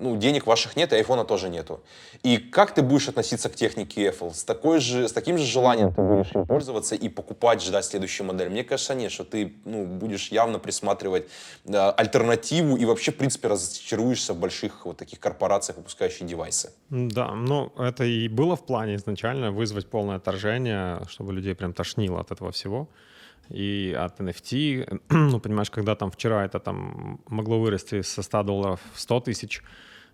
ну, денег ваших нет, и айфона тоже нету. И как ты будешь относиться к технике Apple? С, такой же, с таким же желанием ты будешь им пользоваться и покупать, ждать следующую модель? Мне кажется, нет, что ты ну, будешь явно присматривать э, альтернативу и вообще, в принципе, разочаруешься в больших вот таких корпорациях, выпускающих девайсы. Да, ну, это и было в плане изначально вызвать полное отторжение, чтобы людей прям тошнило от этого всего и от NFT. (clears throat) Ну, понимаешь, когда там вчера это там могло вырасти со 100 долларов в 100 тысяч,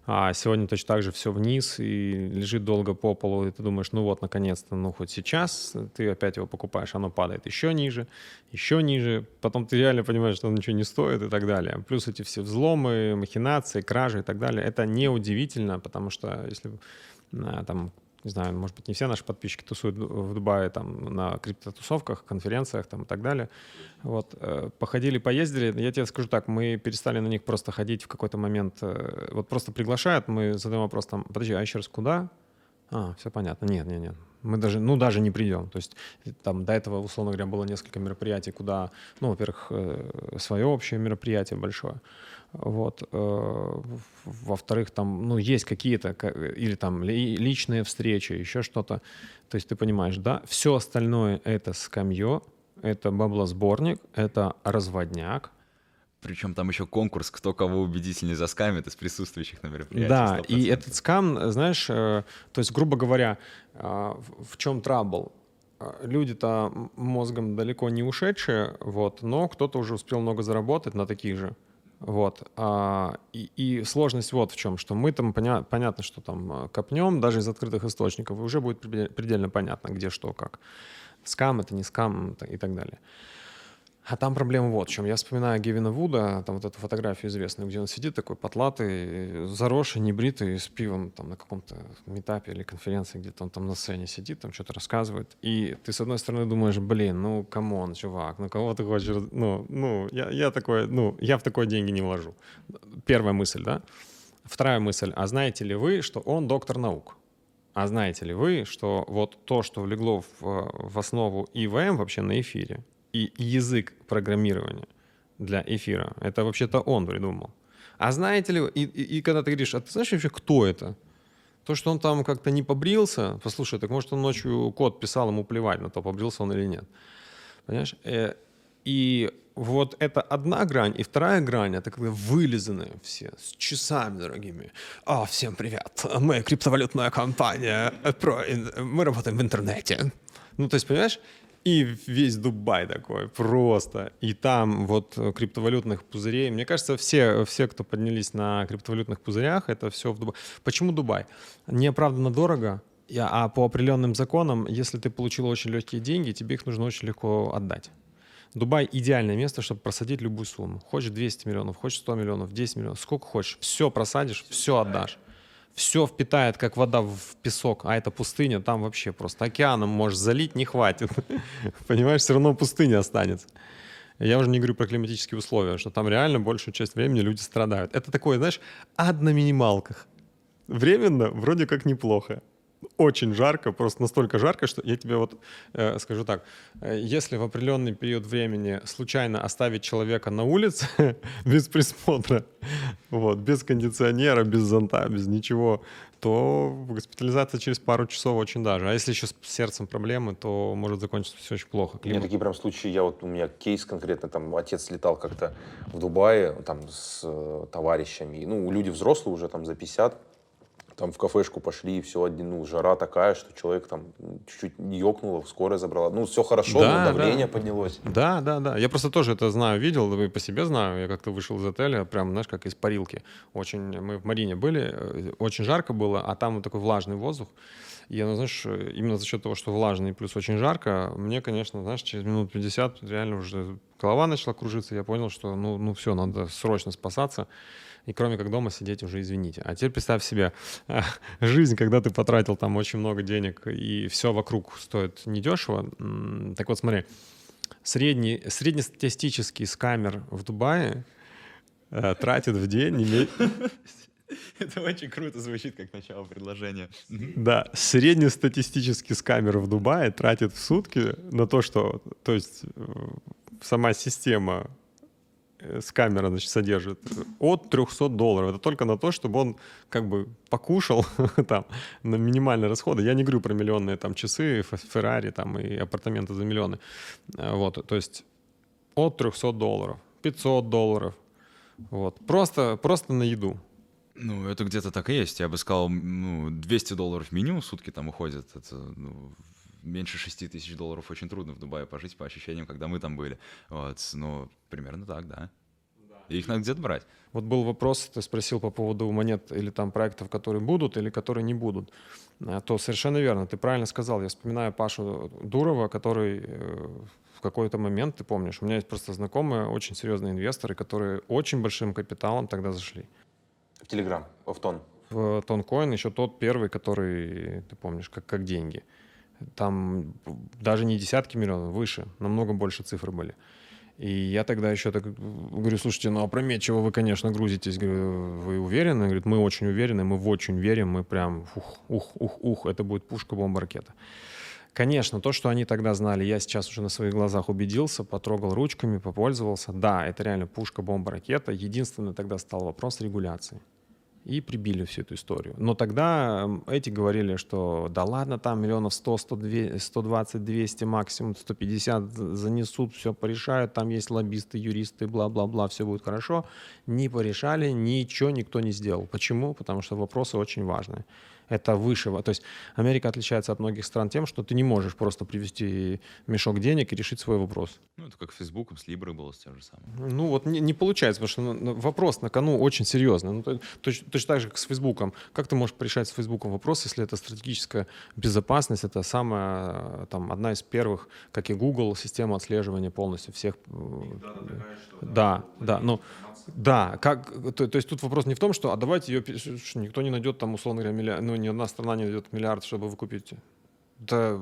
а сегодня точно так же все вниз и лежит долго по полу, и ты думаешь, ну вот, наконец-то, ну хоть сейчас ты опять его покупаешь, оно падает еще ниже, еще ниже, потом ты реально понимаешь, что он ничего не стоит и так далее. Плюс эти все взломы, махинации, кражи и так далее, это неудивительно, потому что если а, там не знаю, может быть, не все наши подписчики тусуют в Дубае там на криптотусовках, конференциях там и так далее. Вот, э, походили, поездили. Я тебе скажу так, мы перестали на них просто ходить в какой-то момент. Э, вот просто приглашают, мы задаем вопрос там, подожди, а еще раз куда? А, все понятно. Нет, нет, нет. Мы даже, ну, даже не придем. То есть там до этого, условно говоря, было несколько мероприятий, куда, ну, во-первых, э, свое общее мероприятие большое. Вот. Э, во-вторых, там, ну, есть какие-то, или там личные встречи, еще что-то. То есть ты понимаешь, да, все остальное — это скамье, это баблосборник, это разводняк, причем там еще конкурс, кто кого убедительнее заскамит из присутствующих на мероприятии. Да, 100%. и этот скам, знаешь, э, то есть, грубо говоря, э, в чем трабл? Люди-то мозгом далеко не ушедшие, вот, но кто-то уже успел много заработать на таких же. Вот. А, и, и сложность вот в чем, что мы там, поня- понятно, что там а, копнем, даже из открытых источников, и уже будет предельно понятно, где что, как. Скам это не скам и так далее. А там проблема вот в чем. Я вспоминаю Гевина Вуда, там вот эту фотографию известную, где он сидит такой потлатый, заросший, небритый, с пивом там на каком-то митапе или конференции, где-то он там на сцене сидит, там что-то рассказывает. И ты, с одной стороны, думаешь, блин, ну, come on, чувак, ну, кого ты хочешь... Ну, ну я, я такой, ну, я в такое деньги не вложу. Первая мысль, да? Вторая мысль. А знаете ли вы, что он доктор наук? А знаете ли вы, что вот то, что легло в, в основу EVM вообще на эфире, и язык программирования для эфира. Это вообще-то он придумал. А знаете ли, и, и, и когда ты говоришь, а ты знаешь вообще, кто это? То, что он там как-то не побрился, послушай, так может он ночью код писал, ему плевать на то, побрился он или нет. Понимаешь? Э, и вот это одна грань, и вторая грань, это когда вылизанные все, с часами дорогими. А, всем привет, мы криптовалютная компания, про, мы работаем в интернете. Ну, то есть, понимаешь, и весь Дубай такой просто. И там вот криптовалютных пузырей. Мне кажется, все, все, кто поднялись на криптовалютных пузырях, это все в Дубае. Почему Дубай? Неоправданно дорого, а по определенным законам, если ты получил очень легкие деньги, тебе их нужно очень легко отдать. Дубай — идеальное место, чтобы просадить любую сумму. Хочешь 200 миллионов, хочешь 100 миллионов, 10 миллионов, сколько хочешь. Все просадишь, все отдашь. Все впитает, как вода в песок, а это пустыня, там вообще просто океаном можешь залить, не хватит. (laughs) Понимаешь, все равно пустыня останется. Я уже не говорю про климатические условия, что там реально большую часть времени люди страдают. Это такое, знаешь, ад на минималках. Временно вроде как неплохо очень жарко, просто настолько жарко, что я тебе вот э, скажу так, э, если в определенный период времени случайно оставить человека на улице (laughs) без присмотра, вот, без кондиционера, без зонта, без ничего, то госпитализация через пару часов очень даже. А если еще с сердцем проблемы, то может закончиться все очень плохо. Климат. Нет, такие прям случаи, я вот, у меня кейс конкретно, там, отец летал как-то в Дубае, там, с э, товарищами, ну, люди взрослые уже, там, за 50, там в кафешку пошли, и все, один, ну, жара такая, что человек там чуть-чуть ёкнуло, скорая забрала. Ну, все хорошо, да, но давление да. поднялось. Да, да, да. Я просто тоже это знаю, видел, и по себе знаю. Я как-то вышел из отеля, прям, знаешь, как из парилки. Очень, мы в Марине были, э, очень жарко было, а там вот такой влажный воздух. И, ну, знаешь, именно за счет того, что влажный плюс очень жарко, мне, конечно, знаешь, через минут 50 реально уже голова начала кружиться, я понял, что, ну, ну все, надо срочно спасаться и кроме как дома сидеть уже извините. А теперь представь себе жизнь, когда ты потратил там очень много денег, и все вокруг стоит недешево. Так вот, смотри, средний, среднестатистический скамер в Дубае э, тратит в день (laughs) Это очень круто звучит, как начало предложения. Да, среднестатистический скамер в Дубае тратит в сутки на то, что, то есть э, сама система Э, с камера значит, содержит от 300 долларов. Это только на то, чтобы он как бы покушал (laughs) там на минимальные расходы. Я не говорю про миллионные там часы, Феррари там и апартаменты за миллионы. Э, вот, то есть от 300 долларов, 500 долларов. Вот. Просто, просто на еду. Ну, это где-то так и есть. Я бы сказал, ну, 200 долларов минимум в сутки там уходит. Это ну, меньше 6 тысяч долларов очень трудно в Дубае пожить, по ощущениям, когда мы там были. Вот, ну, примерно так, да. И их надо где-то брать. Вот был вопрос, ты спросил по поводу монет или там проектов, которые будут или которые не будут. А, то совершенно верно, ты правильно сказал. Я вспоминаю Пашу Дурова, который э, в какой-то момент, ты помнишь, у меня есть просто знакомые, очень серьезные инвесторы, которые очень большим капиталом тогда зашли. В Телеграм, в Тон. В Тонкоин, еще тот первый, который, ты помнишь, как, как деньги там даже не десятки миллионов, выше, намного больше цифры были. И я тогда еще так говорю, слушайте, ну опрометчиво вы, конечно, грузитесь. Говорю, вы уверены? Говорит, мы очень уверены, мы в очень верим, мы прям ух, ух, ух, ух, это будет пушка, бомба, ракета. Конечно, то, что они тогда знали, я сейчас уже на своих глазах убедился, потрогал ручками, попользовался. Да, это реально пушка, бомба, ракета. Единственное тогда стал вопрос регуляции и прибили всю эту историю. Но тогда эти говорили, что да ладно, там миллионов 100, 100 120, 200, максимум 150 занесут, все порешают, там есть лоббисты, юристы, бла-бла-бла, все будет хорошо. Не порешали, ничего никто не сделал. Почему? Потому что вопросы очень важные это выше. То есть Америка отличается от многих стран тем, что ты не можешь просто привести мешок денег и решить свой вопрос. Ну, это как с Фейсбуком, с Либрой было с тем же самым. Ну, вот не, не получается, потому что ну, вопрос на кону очень серьезный. Ну, то, точно, точно так же, как с Фейсбуком. Как ты можешь решать с Фейсбуком вопрос, если это стратегическая безопасность, это самая, там, одна из первых, как и Google, система отслеживания полностью всех. Да, да, ну, да, как, то, то есть тут вопрос не в том, что, а давайте ее, никто не найдет там, условно говоря, миллиард, ну, ни одна страна не найдет миллиард, чтобы вы купите. Да,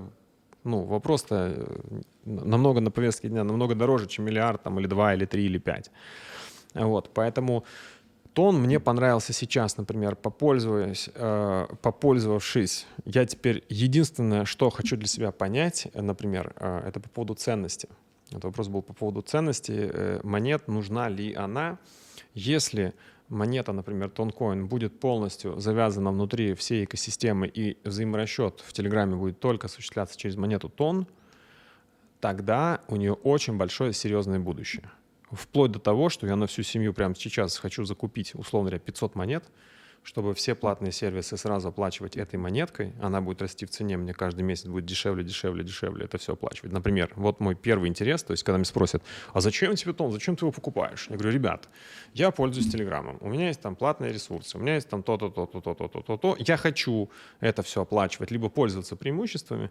ну, вопрос-то э, намного на повестке дня, намного дороже, чем миллиард, там, или два, или три, или пять. Вот, поэтому тон мне понравился сейчас, например, попользуясь, э, попользовавшись. Я теперь единственное, что хочу для себя понять, например, э, это по поводу ценности. Это вопрос был по поводу ценности э, монет, нужна ли она. Если монета, например, тонкоин, будет полностью завязана внутри всей экосистемы и взаиморасчет в Телеграме будет только осуществляться через монету тон, тогда у нее очень большое серьезное будущее. Вплоть до того, что я на всю семью прямо сейчас хочу закупить, условно говоря, 500 монет, чтобы все платные сервисы сразу оплачивать этой монеткой, она будет расти в цене, мне каждый месяц будет дешевле, дешевле, дешевле это все оплачивать. Например, вот мой первый интерес, то есть когда меня спросят, а зачем тебе тон, зачем ты его покупаешь? Я говорю, ребят, я пользуюсь Телеграмом, у меня есть там платные ресурсы, у меня есть там то-то, то-то, то-то, то-то, то, я хочу это все оплачивать, либо пользоваться преимуществами,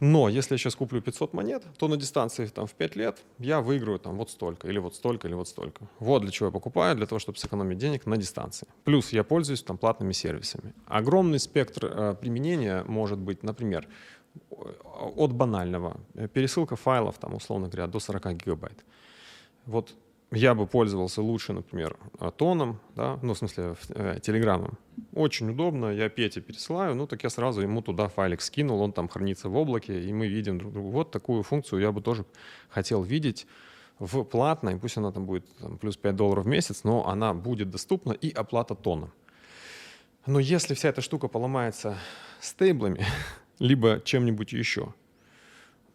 но если я сейчас куплю 500 монет, то на дистанции там в 5 лет я выиграю там вот столько, или вот столько, или вот столько. Вот для чего я покупаю, для того, чтобы сэкономить денег на дистанции. Плюс я пользуюсь пользуюсь там платными сервисами. Огромный спектр э, применения может быть, например, от банального. Пересылка файлов, там, условно говоря, до 40 гигабайт. Вот я бы пользовался лучше, например, тоном, да, ну, в смысле, э, телеграммом. Очень удобно, я Пете пересылаю, ну, так я сразу ему туда файлик скинул, он там хранится в облаке, и мы видим друг друга. Вот такую функцию я бы тоже хотел видеть в платной, пусть она там будет там, плюс 5 долларов в месяц, но она будет доступна и оплата тоном. Но если вся эта штука поломается стейблами, (laughs) либо чем-нибудь еще,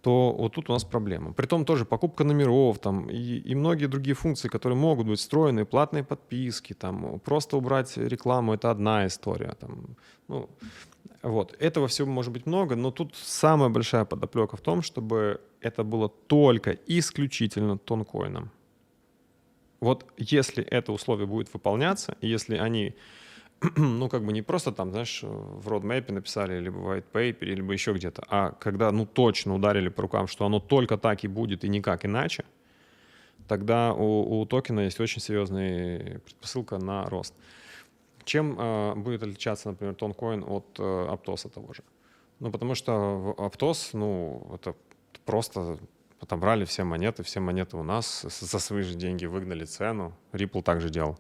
то вот тут у нас проблема. Притом тоже покупка номеров там, и, и многие другие функции, которые могут быть встроены, платные подписки, там, просто убрать рекламу — это одна история. Там, ну, вот. Этого всего может быть много, но тут самая большая подоплека в том, чтобы это было только исключительно тонкоином. Вот если это условие будет выполняться, если они (clears throat) ну, как бы не просто там, знаешь, в родмэпе написали, либо в white paper, либо еще где-то, а когда, ну, точно ударили по рукам, что оно только так и будет и никак иначе, тогда у, у токена есть очень серьезная предпосылка на рост. Чем э, будет отличаться, например, тонкоин от э, Аптоса того же? Ну, потому что Аптос, ну, это просто отобрали все монеты, все монеты у нас, за свои же деньги выгнали цену. Ripple также делал.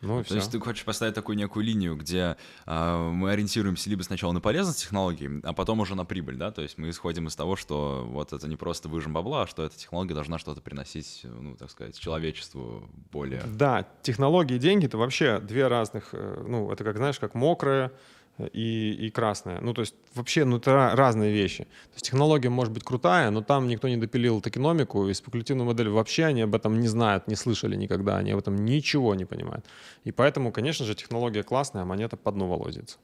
Ну, То все. есть ты хочешь поставить такую некую линию, где а, мы ориентируемся либо сначала на полезность технологии, а потом уже на прибыль, да? То есть мы исходим из того, что вот это не просто выжим бабла, а что эта технология должна что-то приносить, ну, так сказать, человечеству более... Да, технологии и деньги — это вообще две разных, э, ну, это как, знаешь, как мокрое и, и красное. Ну, то есть вообще, ну, это разные вещи. То есть технология может быть крутая, но там никто не допилил токеномику, и спекулятивную модель вообще они об этом не знают, не слышали никогда, они об этом ничего не понимают. И поэтому, конечно же, технология классная, а монета по дну волозится.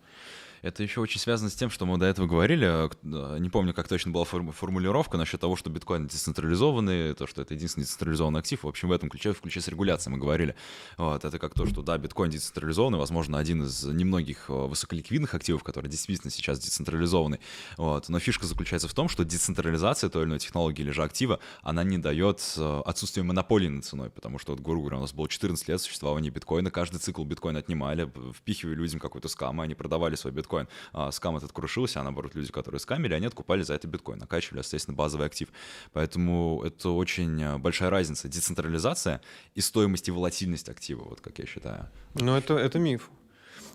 Это еще очень связано с тем, что мы до этого говорили, э, не помню, как точно была формулировка насчет того, что биткоин децентрализованный, то, что это единственный децентрализованный актив. В общем, в этом ключе, в ключе с регуляцией мы говорили. Вот, это как то, что, да, биткоин децентрализованный, возможно, один из немногих э, высоколиквидных активов, который действительно сейчас децентрализованный. Вот, но фишка заключается в том, что децентрализация той или иной технологии или же актива, она не дает отсутствие монополии над ценой, потому что, вот, грубо говоря, у нас было 14 лет существования биткоина, каждый цикл биткоина отнимали, впихивали людям какой-то скам, и они продавали свой биткоин биткоин. А, скам этот крушился, а наоборот, люди, которые скамили, они откупали за это биткоин, накачивали, естественно, базовый актив. Поэтому это очень а, большая разница. Децентрализация и стоимость и волатильность актива, вот как я считаю. Ну, это, это миф.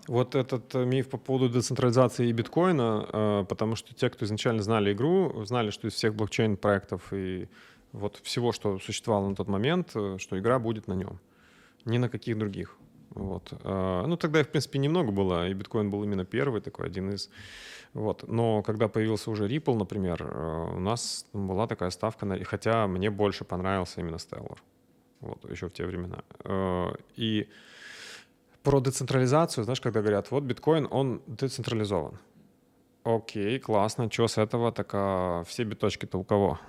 Вот этот э, миф по поводу децентрализации и биткоина, э, потому что те, кто изначально знали игру, знали, что из всех блокчейн-проектов и вот всего, что существовало на тот момент, э, что игра будет на нем, ни на каких других. Вот. А, ну, тогда их, в принципе, немного было, и биткоин был именно первый такой, один из. Вот. Но когда появился уже Ripple, например, э, у нас была такая ставка, на... хотя мне больше понравился именно Stellar. Вот, еще в те времена. Э, и про децентрализацию, знаешь, когда говорят, вот биткоин, он децентрализован. Окей, классно, что с этого? Так а все биточки-то у кого?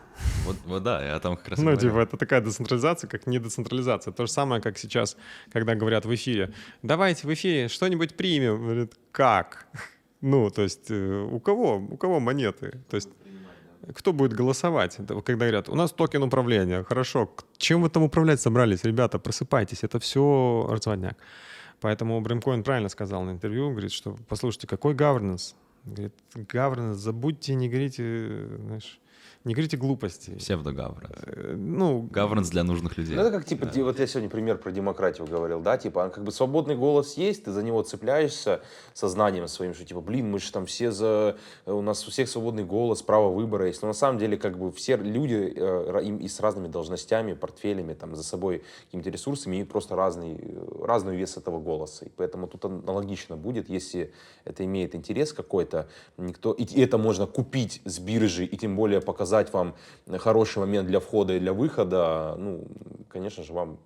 Вот, вот да, я там как раз Ну, типа, это такая децентрализация, как не децентрализация. То же самое, как сейчас, когда говорят в эфире, давайте в эфире что-нибудь примем. Говорят, как? Ну, то есть э, у кого? У кого монеты? То есть кто будет голосовать? Когда говорят, у нас токен управления, хорошо, чем вы там управлять собрались? Ребята, просыпайтесь, это все разводняк. Поэтому Бримкоин правильно сказал на интервью, говорит, что, послушайте, какой governance? Говорит, governance, забудьте, не говорите, знаешь, не говорите глупости. Псевдогавернс. Э, ну, Гавернс для нужных людей. Ну, это как, типа, да. вот я сегодня пример про демократию говорил, да, типа, как бы свободный голос есть, ты за него цепляешься сознанием своим, что, типа, блин, мы же там все за, у нас у всех свободный голос, право выбора есть, но на самом деле, как бы, все люди э, им и с разными должностями, портфелями, там, за собой какими-то ресурсами имеют просто разный, разный вес этого голоса, и поэтому тут аналогично будет, если это имеет интерес какой-то, никто, и это можно купить с биржи, и тем более показать показать вам хороший момент для входа и для выхода, ну, конечно же, вам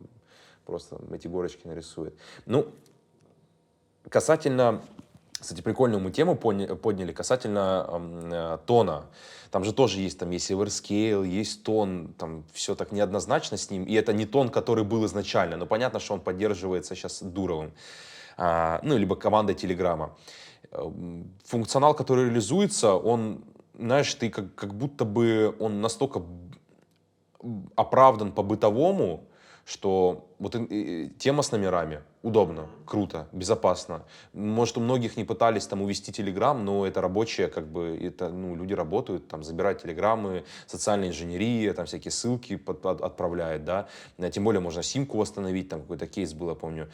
просто эти горочки нарисует. Ну, касательно кстати, прикольную мы тему подняли касательно э, тона. Там же тоже есть, там есть Everscale, есть тон, там все так неоднозначно с ним. И это не тон, который был изначально. Но понятно, что он поддерживается сейчас Дуровым. А, ну, либо командой Телеграма. Эм, функционал, который реализуется, он, знаешь, ты как, как будто бы он настолько оправдан по-бытовому, что вот тема с номерами удобно, круто, безопасно. Может, у многих не пытались там увести Телеграм, но это рабочие, как бы, это, ну, люди работают, там, забирают Телеграммы, социальная инженерия, там, всякие ссылки под, под, отправляют, да. А тем более можно симку восстановить, там, какой-то кейс был, я помню,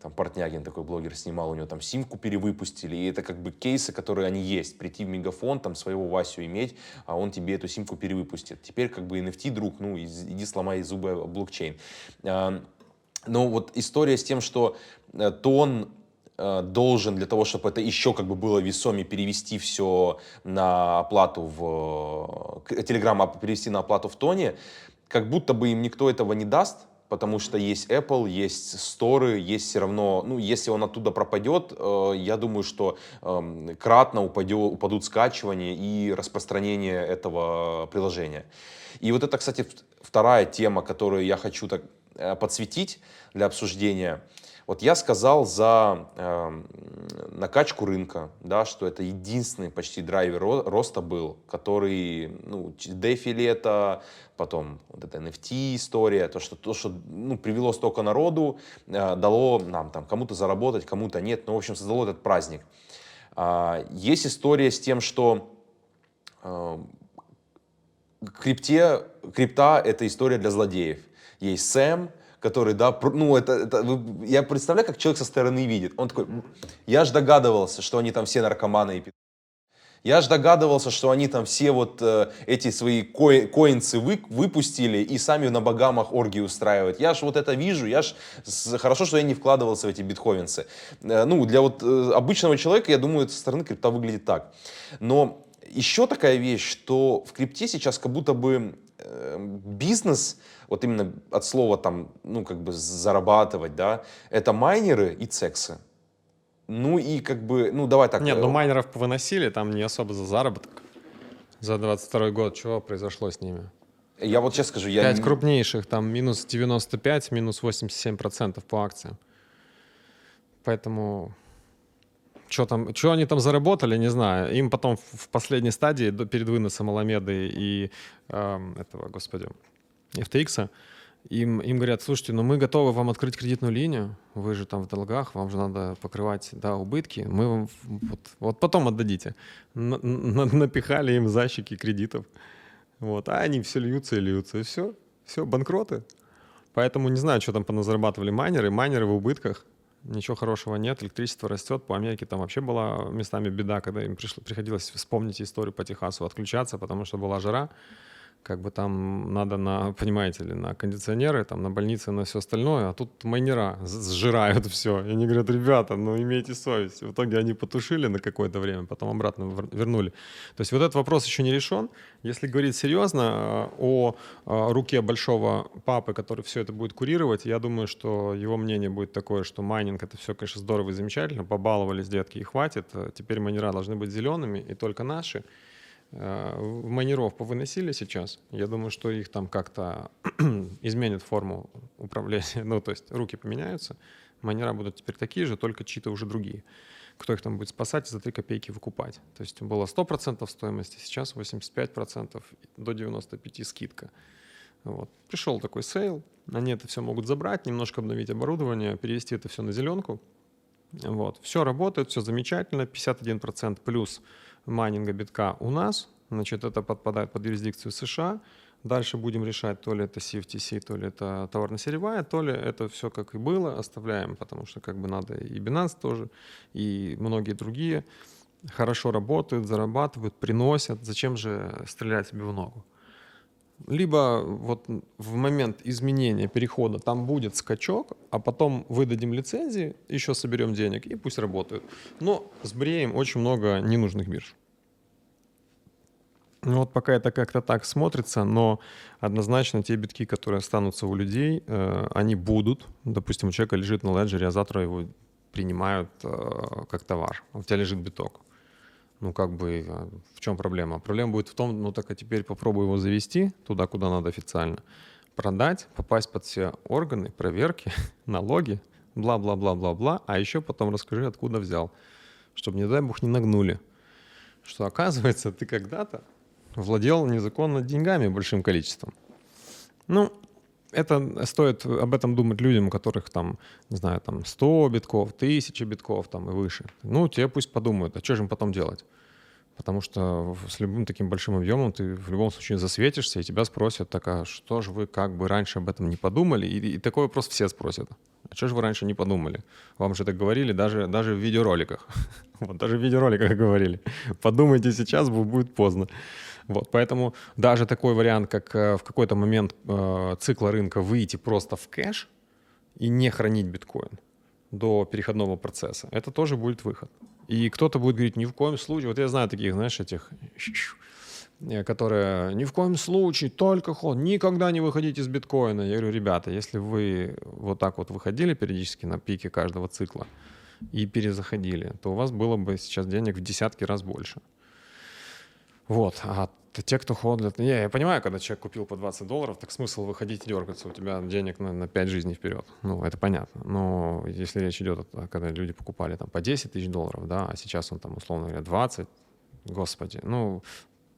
там, Портнягин такой блогер снимал, у него там симку перевыпустили, и это как бы кейсы, которые они есть. Прийти в Мегафон, там, своего Васю иметь, а он тебе эту симку перевыпустит. Теперь как бы NFT, друг, ну, иди сломай зубы блокчейн. Но вот история с тем, что э, тон э, должен для того, чтобы это еще как бы было весомее перевести все на оплату в... Telegram перевести на оплату в тоне, как будто бы им никто этого не даст, потому что есть Apple, есть сторы, есть все равно, ну, если он оттуда пропадет, э, я думаю, что э, кратно упадет, упадут скачивания и распространение этого приложения. И вот это, кстати, вторая тема, которую я хочу так подсветить для обсуждения. Вот я сказал за э, накачку рынка, да, что это единственный почти драйвер роста был, который, ну, DeFi это, потом вот эта NFT история, то, что, то, что ну, привело столько народу, э, дало нам там кому-то заработать, кому-то нет, ну, в общем, создало этот праздник. Э, есть история с тем, что э, крипте, крипта это история для злодеев есть Сэм, который, да, ну, это, это, я представляю, как человек со стороны видит. Он такой, я же догадывался, что они там все наркоманы и я же догадывался, что они там все вот э, эти свои ко коинцы вы, выпустили и сами на богамах оргии устраивают. Я же вот это вижу, я ж хорошо, что я не вкладывался в эти битховенцы. Э, ну, для вот э, обычного человека, я думаю, со стороны крипта выглядит так. Но еще такая вещь, что в крипте сейчас как будто бы бизнес вот именно от слова там, ну, как бы зарабатывать, да, это майнеры и цексы. Ну и как бы, ну давай так. Нет, ну майнеров выносили, там не особо за заработок. За 22 год чего произошло с ними? Я вот сейчас скажу, я... Пять крупнейших, там минус 95, минус 87 процентов по акциям. Поэтому что там, что они там заработали, не знаю. Им потом в последней стадии, перед выносом Аламеды и э, этого, господи, FTX, им, им говорят, слушайте, ну мы готовы вам открыть кредитную линию, вы же там в долгах, вам же надо покрывать да, убытки, мы вам вот, вот потом отдадите. На, на, напихали им защики кредитов. Вот, а они все льются и льются, и все, все, банкроты. Поэтому не знаю, что там поназарабатывали майнеры. Майнеры в убытках, ничего хорошего нет, электричество растет. По Америке там вообще была местами беда, когда им пришло, приходилось вспомнить историю по Техасу, отключаться, потому что была жара как бы там надо на, (laughs) понимаете ли, на кондиционеры, там на больницы, на все остальное, а тут майнера сжирают (laughs) все. И они говорят, ребята, ну имейте совесть. В итоге они потушили на какое-то время, потом обратно вернули. То есть вот этот вопрос еще не решен. Если говорить серьезно э, о, о руке большого папы, который все это будет курировать, я думаю, что его мнение будет такое, что майнинг это все, конечно, здорово и замечательно, побаловались детки и хватит. Теперь майнера должны быть зелеными и только наши. Э, майнеров повыносили сейчас. Я думаю, что их там как-то (clears throat) изменят форму управления. (laughs) Ну, то есть руки поменяются. Майнера будут теперь такие же, только чьи-то уже другие. Кто их там будет спасать и за 3 копейки выкупать. То есть было 100% стоимости, сейчас 85%, до 95% скидка. Вот. Пришел такой sale, они это все могут забрать, немножко обновить оборудование, перевести это все на зеленку. Вот. Все работает, все замечательно, 51% плюс майнинга битка у нас, значит, это подпадает под юрисдикцию США. Дальше будем решать, то ли это CFTC, то ли это товарно-сырьевая, то ли это все как и было, оставляем, потому что как бы надо и Binance тоже, и многие другие хорошо работают, зарабатывают, приносят. Зачем же стрелять себе в ногу? Либо вот в момент изменения перехода там будет скачок, а потом выдадим лицензии, еще соберем денег и пусть работают. Но с Бреем очень много ненужных бирж. Ну вот пока это как-то так смотрится, но однозначно те битки, которые останутся у людей, э, они будут. Допустим, у человека лежит на леджере, а завтра его принимают э, как товар. У тебя лежит биток. Ну как бы э, в чем проблема? Проблема будет в том, ну так а теперь попробуй его завести туда, куда надо официально, продать, попасть под все органы, проверки, (laughs) налоги, бла-бла-бла-бла-бла, а еще потом расскажи, откуда взял, чтобы, не дай бог, не нагнули. Что оказывается, ты когда-то владел незаконно деньгами большим количеством. Ну, это стоит об этом думать людям, у которых там, не знаю, там 100 битков, 1000 битков там и выше. Ну, те пусть подумают, а что же им потом делать? Потому что с любым таким большим объемом ты в любом случае засветишься, и тебя спросят, так а что же вы как бы раньше об этом не подумали? И, и такой вопрос все спросят. А что же вы раньше не подумали? Вам же так говорили даже, даже в видеороликах. (laughs) Вот, даже в видеороликах говорили. Подумайте сейчас, будет поздно. Вот, поэтому даже такой вариант, как э, в какой-то момент э, цикла рынка выйти просто в кэш и не хранить биткоин до переходного процесса, это тоже будет выход. И кто-то будет говорить, ни в коем случае, вот я знаю таких, знаешь, этих, э, которые ни в коем случае, только ход, никогда не выходите из биткоина. Я говорю, ребята, если вы вот так вот выходили периодически на пике каждого цикла и перезаходили, то у вас было бы сейчас денег в десятки раз больше. Вот. А те, кто ходят... Я, я понимаю, когда человек купил по 20 долларов, так смысл выходить и дергаться. У тебя денег на, на 5 жизней вперед. Ну, это понятно. Но если речь идет, когда люди покупали там по 10 тысяч долларов, да, а сейчас он там, условно говоря, 20, господи, ну,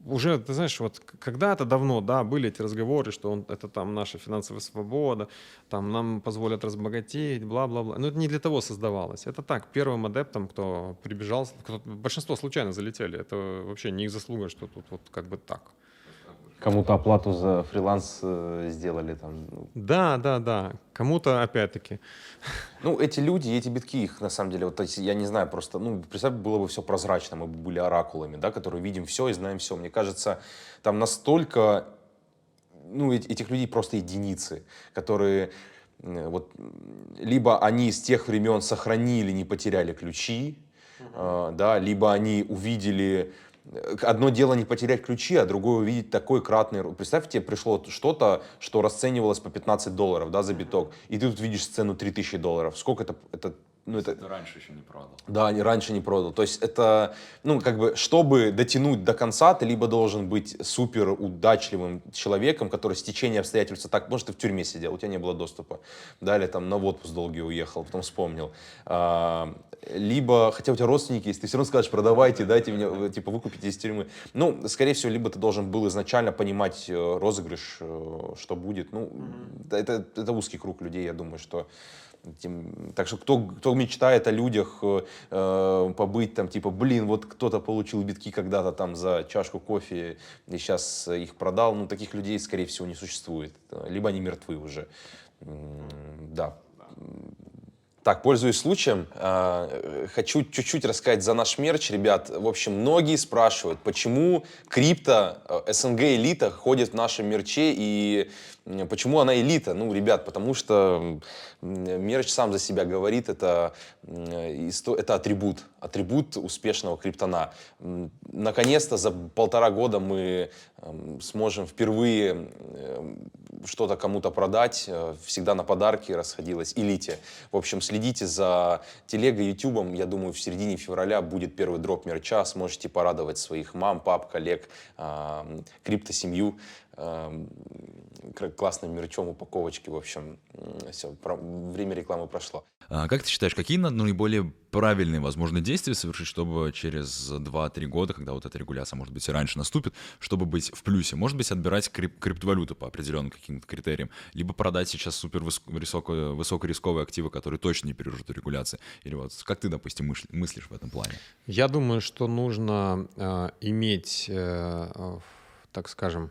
уже, ты знаешь, вот когда-то давно, да, были эти разговоры, что он, это там наша финансовая свобода, там нам позволят разбогатеть, бла-бла-бла. Но это не для того создавалось. Это так, первым адептом, кто прибежал, кто, большинство случайно залетели. Это вообще не их заслуга, что тут вот как бы так. Кому-то оплату за фриланс э, сделали там. Ну. Да, да, да. Кому-то опять-таки. Ну, эти люди, эти битки, их на самом деле, вот я не знаю, просто, ну, представь, было бы все прозрачно, мы бы были оракулами, да, которые видим все и знаем все. Мне кажется, там настолько, ну, этих людей просто единицы, которые вот либо они с тех времен сохранили, не потеряли ключи, uh-huh. да, либо они увидели одно дело не потерять ключи, а другое увидеть такой кратный... Представь, тебе пришло что-то, что расценивалось по 15 долларов да, за биток, и ты тут видишь цену 3000 долларов. Сколько это, это ну, это... Ты раньше еще не продал. Да, раньше не продал. То есть это, ну, как бы, чтобы дотянуть до конца, ты либо должен быть супер удачливым человеком, который с течением обстоятельств так, может, ты в тюрьме сидел, у тебя не было доступа, да, или там на отпуск долгий уехал, потом вспомнил. А, либо, хотя у тебя родственники есть, ты все равно скажешь, продавайте, дайте мне, типа, выкупите из тюрьмы. Ну, скорее всего, либо ты должен был изначально понимать э, розыгрыш, э, что будет. Ну, mm-hmm. это, это узкий круг людей, я думаю, что тем, так что кто, кто мечтает о людях э, э, побыть там, типа, блин, вот кто-то получил битки когда-то там за чашку кофе и сейчас их продал, ну, таких людей, скорее всего, не существует. Либо они мертвы уже. Да. Так, пользуясь случаем, э, хочу чуть-чуть рассказать за наш мерч, ребят. В общем, многие спрашивают, почему крипто э, СНГ элита ходит в нашем мерче и Почему она элита? Ну, ребят, потому что мерч сам за себя говорит, это, это атрибут, атрибут успешного криптона. Наконец-то за полтора года мы сможем впервые что-то кому-то продать, э, всегда на подарки расходилось, элите. В общем, следите за телегой, ютубом, я думаю, в середине февраля будет первый дроп мерча, сможете порадовать своих мам, пап, коллег, криптосемью классным мерчом, упаковочки, в общем, все, время рекламы прошло. А как ты считаешь, какие надо наиболее правильные, возможно, действия совершить, чтобы через 2-3 года, когда вот эта регуляция, может быть, и раньше наступит, чтобы быть в плюсе? Может быть, отбирать крип- криптовалюту по определенным каким-то критериям, либо продать сейчас супер высоко, высокорисковые активы, которые точно не переживут регуляции? Или вот как ты, допустим, мыслишь в этом плане? Я думаю, что нужно э, иметь, э, э, так скажем,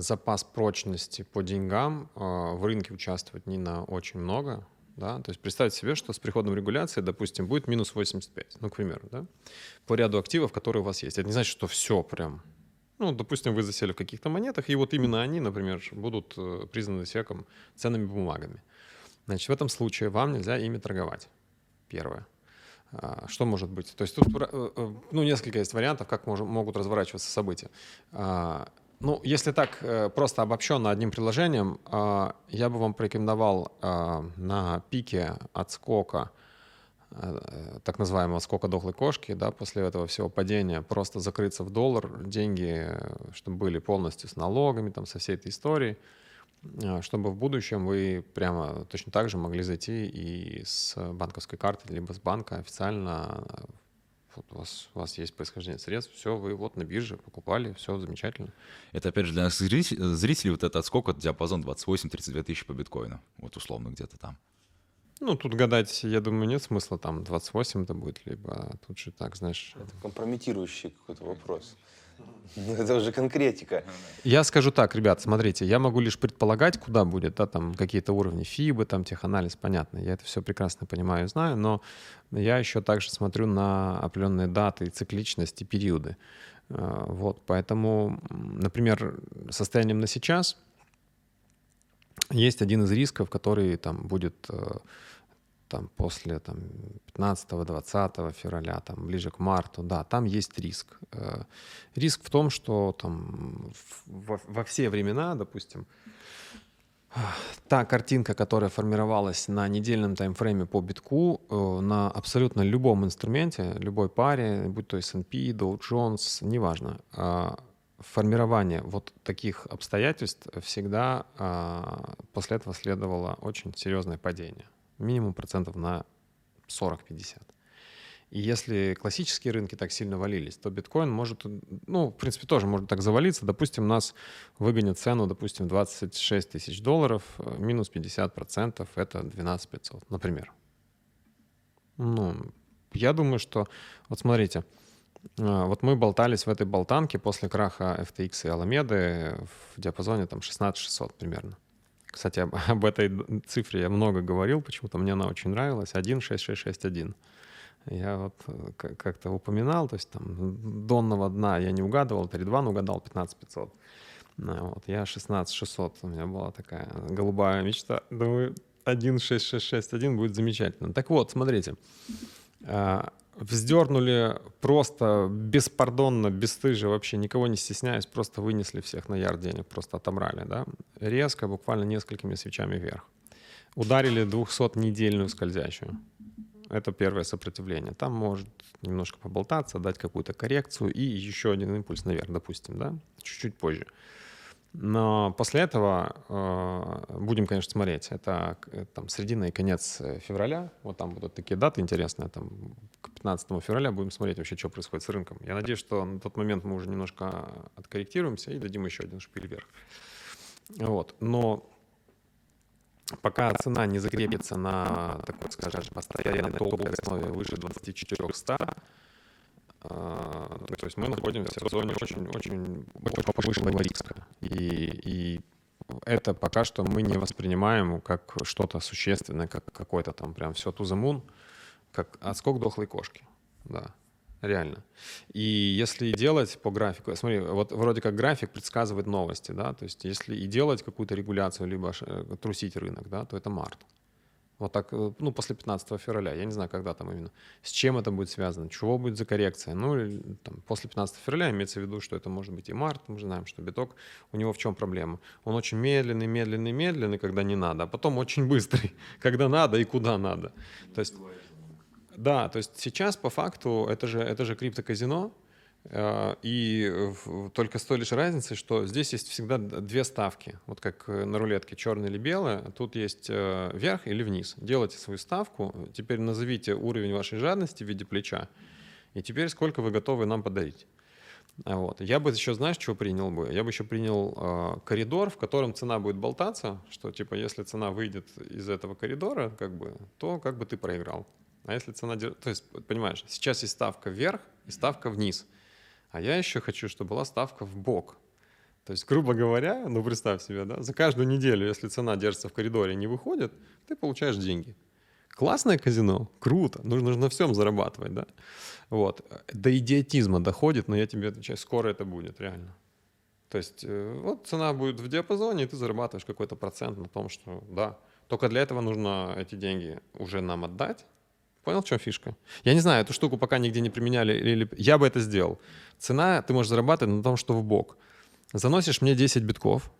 запас прочности по деньгам а, в рынке участвовать не на очень много. Да? То есть представить себе, что с приходом регуляции, допустим, будет минус 85, ну, к примеру, да? по ряду активов, которые у вас есть. Это не значит, что все прям ну, допустим, вы засели в каких-то монетах, и вот именно они, например, будут э, признаны секом ценными бумагами. Значит, в этом случае вам нельзя ими торговать. Первое. А, что может быть? То есть тут э, э, ну, несколько есть вариантов, как мож, могут разворачиваться события. А, ну, если так э, просто обобщенно одним приложением, а, я бы вам порекомендовал на пике отскока так называемого скока дохлой кошки, да, после этого всего падения, просто закрыться в доллар, деньги, чтобы были полностью с налогами, там, со всей этой историей, а, чтобы в будущем вы прямо точно так же могли зайти и с банковской карты, либо с банка официально вот у вас, у вас есть происхождение средств, все, вы вот на бирже покупали, все замечательно. Это опять же для наших зрителей вот этот отскок от диапазон 28-32 тысячи по биткоину, вот условно где-то там. Ну, тут гадать, я думаю, нет смысла, там 28 это будет, либо тут же так, знаешь... Это компрометирующий какой-то вопрос. Ну, это уже конкретика. Я скажу так, ребят, смотрите, я могу лишь предполагать, куда будет, да, там какие-то уровни ФИБы, там теханализ, понятно, я это все прекрасно понимаю и знаю, но я еще также смотрю на определенные даты, цикличности, периоды. А, вот, поэтому, например, состоянием на сейчас есть один из рисков, который там будет э, там, после там, 15-20 февраля, там, ближе к марту, да, там есть риск. Э, риск в том, что там, во, во все времена, допустим, та картинка, которая формировалась на недельном таймфрейме по битку, э, на абсолютно любом инструменте, любой паре, будь то S&P, Dow Jones, неважно, э, формирование вот таких обстоятельств всегда после этого следовало очень серьезное падение минимум процентов на 40-50. И если классические рынки так сильно валились, то биткоин может, ну, в принципе, тоже может так завалиться. Допустим, нас выгонят цену, допустим, 26 тысяч долларов, э, минус 50 процентов, это 12 500, например. Ну, я думаю, что, вот смотрите, э, вот мы болтались в этой болтанке после краха FTX и Alameda в диапазоне там 16 600 примерно. Кстати, об, об этой цифре я много говорил, почему-то мне она очень нравилась. 16661. Я вот э, как-то упоминал, то есть там донного дна я не угадывал, 3.2, но угадал 15500. Вот, я 16600, у меня была такая голубая мечта. Думаю, 16661 будет замечательно. Так вот, смотрите, а, вздернули просто беспардонно, бесстыже, вообще никого не стесняясь, просто вынесли всех на ярд денег, просто отобрали, да, резко, буквально несколькими свечами вверх. Ударили 200-недельную скользящую. Это первое сопротивление. Там может немножко поболтаться, дать какую-то коррекцию и еще один импульс наверх, допустим, да, чуть-чуть позже. Но после этого э, будем, конечно, смотреть. Это э, там середина и конец э, февраля. Вот там будут такие даты интересные. Там к 15 февраля будем смотреть вообще, что происходит с рынком. Я надеюсь, что на тот момент мы уже немножко откорректируемся и дадим еще один шпиль вверх. Вот. Но пока цена не закрепится на такой, скажем, постоянной толковой основе выше 24 100, а, то есть мы находимся в зоне очень-очень повышенного риска. И, и это пока что мы не воспринимаем как что-то существенное, как какой-то там прям все moon, как отскок дохлой кошки. Да, реально. И если делать по графику, смотри, вот вроде как график предсказывает новости, да, то есть если и делать какую-то регуляцию, либо э, трусить рынок, да, то это март. Вот так, э, ну, после 15 февраля. Я не знаю, когда там именно. С чем это будет связано? Чего будет за коррекция? Ну, там, после 15 февраля имеется в виду, что это может быть и март. Мы знаем, что биток, у него в чем проблема? Он очень медленный, медленный, медленный, когда не надо, а потом очень (laughs) быстрый, когда надо и куда надо. То есть, да, то есть сейчас по факту это же, это же криптоказино, Э, и только с той лишь разницей, что здесь есть всегда две ставки. Вот как э, на рулетке черное или белое, тут есть э, вверх или вниз. Делайте свою ставку, теперь назовите уровень вашей жадности в виде плеча, и теперь сколько вы готовы нам подарить. Вот. Я бы еще, знаешь, чего принял бы? Я бы еще принял э, коридор, в котором цена будет болтаться, что типа если цена выйдет из этого коридора, как бы, то как бы ты проиграл. А если цена... То есть, понимаешь, сейчас есть ставка вверх и ставка вниз. А я еще хочу, чтобы была ставка в бок. То есть, грубо говоря, ну представь себе, да, за каждую неделю, если цена держится в коридоре и не выходит, ты получаешь деньги. Классное казино, круто, нужно же на всем зарабатывать, да. Вот. До идиотизма доходит, но я тебе отвечаю, скоро это будет, реально. То есть э, вот цена будет в диапазоне, и ты зарабатываешь какой-то процент на том, что да. Только для этого нужно эти деньги уже нам отдать, Понял, в чем фишка? Я не знаю, эту штуку пока нигде не применяли, или я бы это сделал. Цена, ты можешь зарабатывать на том, что в бок. Заносишь мне 10 битков,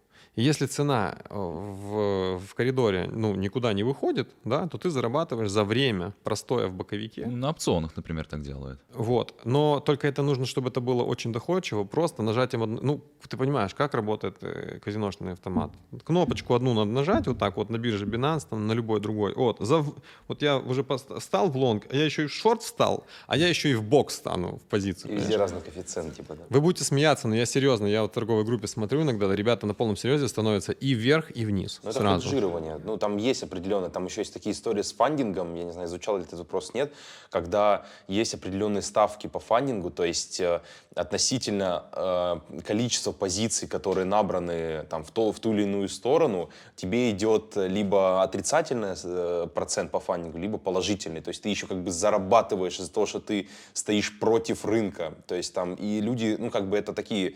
если цена э, в, в коридоре ну, никуда не выходит, да, то ты зарабатываешь за время простоя в боковике. На опционах, например, так делают. Вот. Но только это нужно, чтобы это было очень доходчиво. Просто нажатием... Одну... Ну, ты понимаешь, как работает э, казиношный автомат. Кнопочку одну надо нажать вот так вот на бирже Binance, там, на любой другой. Вот, за... вот я уже встал в лонг, а я еще и в шорт встал, а я еще и в бок стану в позицию. И везде разный коэффициент, типа, да. Вы будете смеяться, но я серьезно, я в торговой группе смотрю иногда, ребята на полном серьезе становятся и вверх, и вниз Ну, это сразу. хеджирование. Ну, там есть определенные, там еще есть такие истории с фандингом, я не знаю, изучал ли ты этот вопрос, нет, когда есть определенные ставки по фандингу, то есть э, относительно э, количества позиций, которые набраны там в, то, в ту или иную сторону, тебе идет либо отрицательный э, процент по фандингу, либо положительный. То есть ты еще как бы зарабатываешь из-за того, что ты стоишь против рынка. То есть там и люди, ну как бы это такие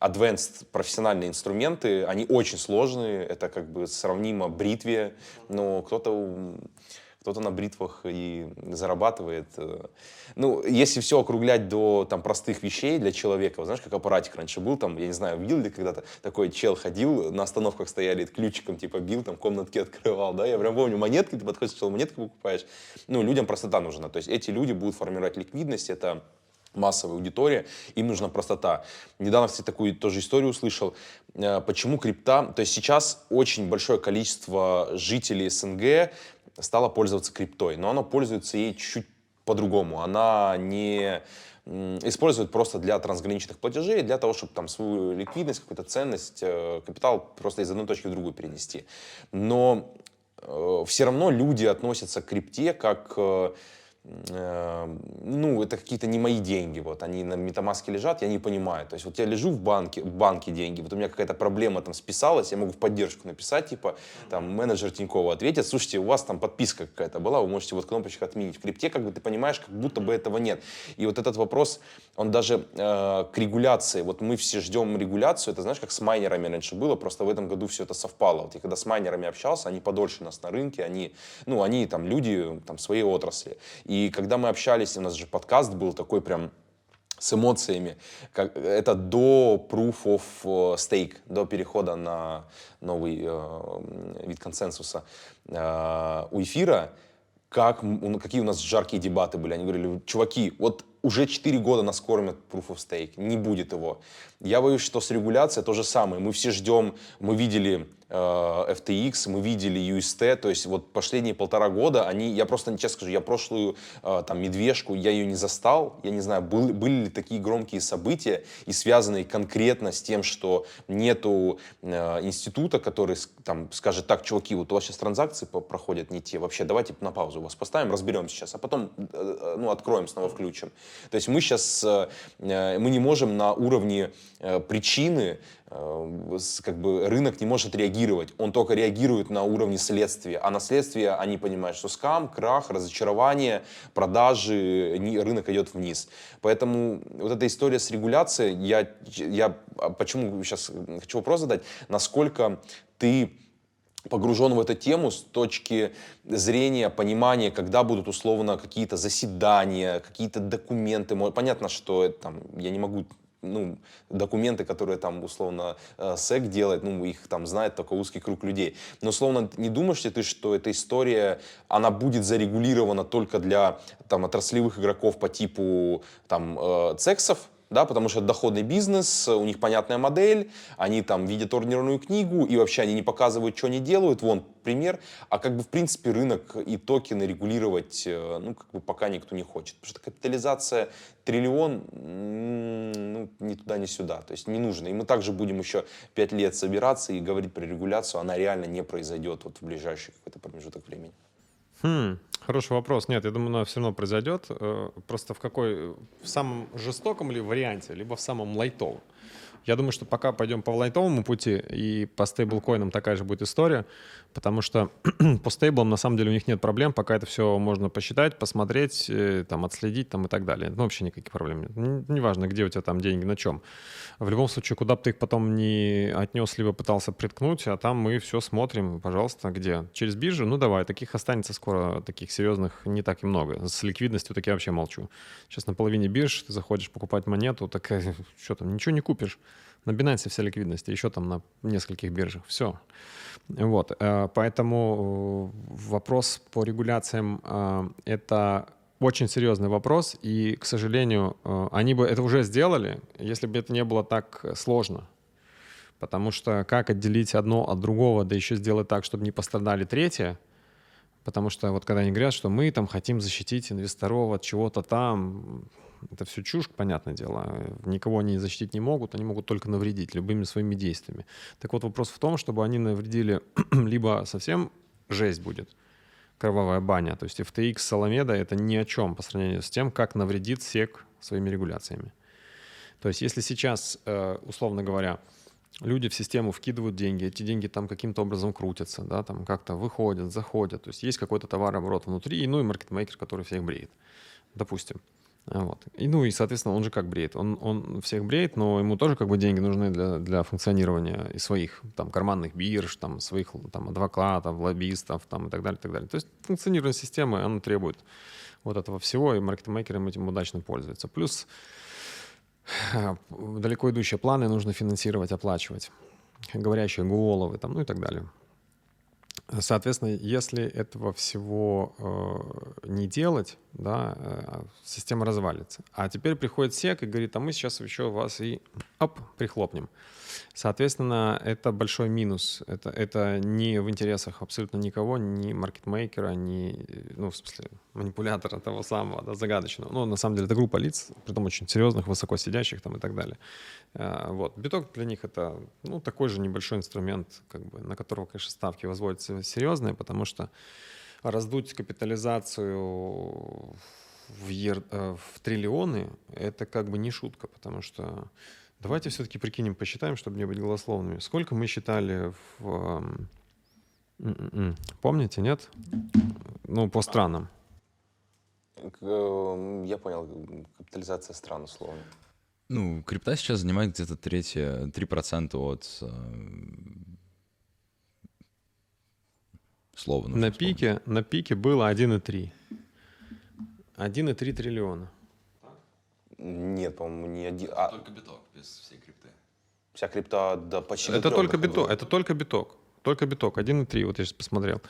advanced профессиональные инструменты, они очень сложные, это как бы сравнимо бритве, но кто-то кто-то на бритвах и зарабатывает. Ну, если все округлять до там простых вещей для человека, знаешь, как аппаратик раньше был, там, я не знаю, видел ли когда-то такой чел ходил, на остановках стояли, ключиком типа бил, там комнатки (laughs) открывал, да, я прям помню, монетки, ты подходишь, монетки покупаешь, ну, людям простота нужна, то есть эти люди будут формировать ликвидность, это массовая аудитория, им нужна простота. Недавно, кстати, такую тоже историю услышал, э, почему крипта, то есть сейчас очень большое количество жителей СНГ стало пользоваться криптой, но оно пользуется ей чуть-чуть по-другому. Она не использует просто для трансграничных платежей, для того, чтобы там свою ликвидность, какую-то ценность, э, капитал просто из одной точки в другую перенести. Но э, все равно люди относятся к крипте как э, ну, это какие-то не мои деньги, вот, они на метамаске лежат, я не понимаю, то есть вот я лежу в банке, в банке деньги, вот у меня какая-то проблема там списалась, я могу в поддержку написать, типа, там, менеджер Тинькова ответит, слушайте, у вас там подписка какая-то была, вы можете вот кнопочку отменить. В крипте, как бы ты понимаешь, как будто бы этого нет. И вот этот вопрос, он даже э, к регуляции, вот мы все ждем регуляцию, это знаешь, как с майнерами раньше было, просто в этом году все это совпало. Вот я когда с майнерами общался, они подольше нас на рынке, они, ну, они там люди, там, своей отрасли. И и когда мы общались, у нас же подкаст был такой прям с эмоциями. Как, это до proof of э, stake, до перехода на новый э, вид консенсуса э, у эфира. Как, какие у нас жаркие дебаты были. Они говорили, чуваки, вот уже 4 года нас кормят Proof of Stake, не будет его. Я боюсь, что с регуляцией то же самое. Мы все ждем, мы видели FTX, мы видели UST, то есть вот последние полтора года они, я просто честно скажу, я прошлую э, там медвежку, я ее не застал, я не знаю, был, были ли такие громкие события и связанные конкретно с тем, что нету э, института, который там скажет, так, чуваки, вот у вас сейчас транзакции проходят не те, вообще давайте на паузу вас поставим, разберем сейчас, а потом ну, откроем, снова включим. То есть мы сейчас, мы не можем на уровне причины Э, как бы рынок не может реагировать, он только реагирует на уровне следствия, а на следствие они понимают, что скам, крах, разочарование, продажи, рынок идет вниз. Поэтому вот эта история с регуляцией, я, я а почему сейчас хочу вопрос задать, насколько ты погружен в эту тему с точки зрения понимания, когда будут условно какие-то заседания, какие-то документы. Понятно, что там, я не могу ну, документы, которые там, условно, э, СЭК делает, ну, их там знает только узкий круг людей. Но, условно, не думаешь ли ты, что эта история, она будет зарегулирована только для, там, отраслевых игроков по типу, там, э, цексов, да, потому что это доходный бизнес, у них понятная модель, они там видят ордерную книгу, и вообще они не показывают, что они делают, вон пример, а как бы в принципе рынок и токены регулировать, э, ну, как бы пока никто не хочет, потому что капитализация триллион, ну, ни туда, ни сюда, то есть не нужно, и мы также будем еще пять лет собираться и говорить про регуляцию, она реально не произойдет вот в ближайший какой-то промежуток времени. Хм, хороший вопрос. Нет, я думаю, она все равно произойдет. Э, просто в какой, в самом жестоком ли варианте, либо в самом лайтовом. Я думаю, что пока пойдем по лайтовому пути, и по стейблкоинам такая же будет история, потому что (clears throat) по стейблам на самом деле у них нет проблем, пока это все можно посчитать, посмотреть, э, там, отследить там, и так далее. Ну, вообще никаких проблем нет. Неважно, где у тебя там деньги, на чем. В любом случае, куда бы ты их потом не отнес, либо пытался приткнуть, а там мы все смотрим, пожалуйста, где? Через биржу? Ну, давай, таких останется скоро, таких серьезных не так и много. С ликвидностью так я вообще молчу. Сейчас на половине бирж ты заходишь покупать монету, так (laughs) что там, ничего не купишь. На Binance вся ликвидность, еще там на нескольких биржах. Все. Вот. Э, поэтому э, вопрос по регуляциям э, — это очень серьезный вопрос, и, к сожалению, они бы это уже сделали, если бы это не было так сложно. Потому что как отделить одно от другого, да еще сделать так, чтобы не пострадали третье, потому что вот когда они говорят, что мы там хотим защитить инвесторов от чего-то там, это все чушь, понятное дело. Никого они защитить не могут, они могут только навредить любыми своими действиями. Так вот вопрос в том, чтобы они навредили (clears throat) либо совсем жесть будет, кровавая баня, то есть FTX с Аламеда это ни о чем по сравнению с тем, как навредит SEC своими регуляциями. То есть если сейчас, э, условно говоря, люди в систему вкидывают деньги, эти деньги там каким-то образом крутятся, да, там как-то выходят, заходят, то есть есть какой-то товарооборот внутри, ну и маркетмейкер, который всех бреет, допустим. Вот. И, ну и, соответственно, он же как бреет? Он, он всех бреет, но ему тоже как бы деньги нужны для, для функционирования и своих там карманных бирж, там своих там адвокатов, лоббистов там и так далее, и так далее. То есть функционирование системы, оно требует вот этого всего, и маркетмейкерам этим удачно пользуются. Плюс далеко идущие планы нужно финансировать, оплачивать. Говорящие головы там, ну и так далее. Соответственно, если этого всего э, не делать, да, э, система развалится. А теперь приходит сек и говорит, а мы сейчас еще вас и оп, прихлопнем. Соответственно, это большой минус. Это, это не в интересах абсолютно никого, ни маркетмейкера, ни, ну, в смысле, манипулятора того самого, да, загадочного. Ну, на самом деле, это группа лиц, притом очень серьезных, высоко сидящих там и так далее. А, вот. Биток для них это, ну, такой же небольшой инструмент, как бы, на которого, конечно, ставки возводятся серьезные, потому что раздуть капитализацию в, ер, э, в триллионы, это как бы не шутка, потому что Давайте все-таки прикинем, посчитаем, чтобы не быть голословными. Сколько мы считали в... М-м-м. Помните, нет? Ну, по странам. Э, я понял, капитализация стран условно. Ну, крипта сейчас занимает где-то третье, 3% от э, слова. На пике, на пике было 1,3. 1,3 триллиона. Нет, по-моему, не один. А... Только биток, без всей крипты. Вся крипта да, почти Это только биток, это только биток. Только биток, 1,3, вот я сейчас посмотрел.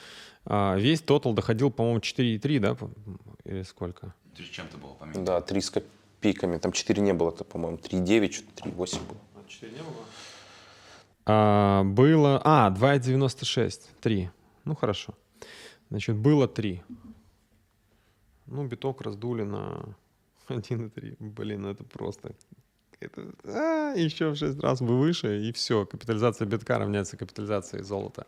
А, весь тотал доходил, по-моему, 4,3, да? Или сколько? Чем-то было поменьше. Да, 3 с копейками. Там 4 не было, это, по-моему, 3,9, что-то 3,8 было. А 4 не было? А, было... А, 2,96, 3. Ну, хорошо. Значит, было 3. Ну, биток раздули на (laughs) 1,3. Блин, ну это просто... Это, а, еще в 6 раз бы выше, и все. Капитализация битка равняется капитализации золота.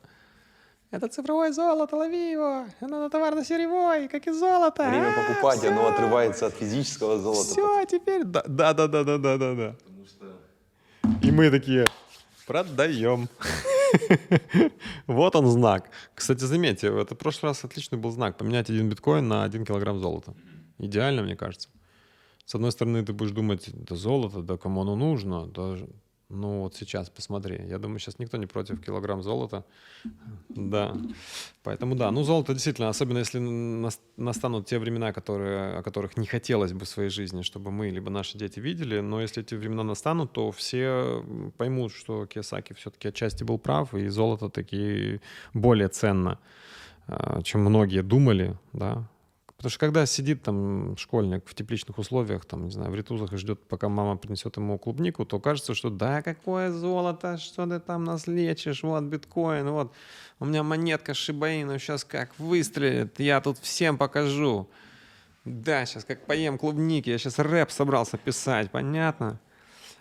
Это цифровое золото, лови его! Оно товарно-сырьевой, как и золото! Время а, покупать, все. оно отрывается от физического золота. Все, теперь... Да-да-да-да-да-да. И мы такие, продаем. (laughs) Вот он знак. Кстати, заметьте, это в прошлый раз отличный был знак. Поменять один биткоин на один килограмм золота. Идеально, мне кажется. С одной стороны, ты будешь думать, да золото, да кому оно нужно, да, ну вот сейчас посмотри, я думаю, сейчас никто не против килограмм золота, да, поэтому да, ну золото действительно, особенно если настанут те времена, которые, о которых не хотелось бы в своей жизни, чтобы мы либо наши дети видели, но если эти времена настанут, то все поймут, что Киосаки все-таки отчасти был прав, и золото таки более ценно, а, чем многие думали, да, Потому что когда сидит там школьник в тепличных условиях, там, не знаю, в ритузах и ждет, пока мама принесет ему клубнику, то кажется, что да, какое золото, что ты там нас лечишь, вот биткоин, вот у меня монетка Шибаину сейчас как выстрелит, я тут всем покажу. Да, сейчас как поем клубники, я сейчас рэп собрался писать, понятно?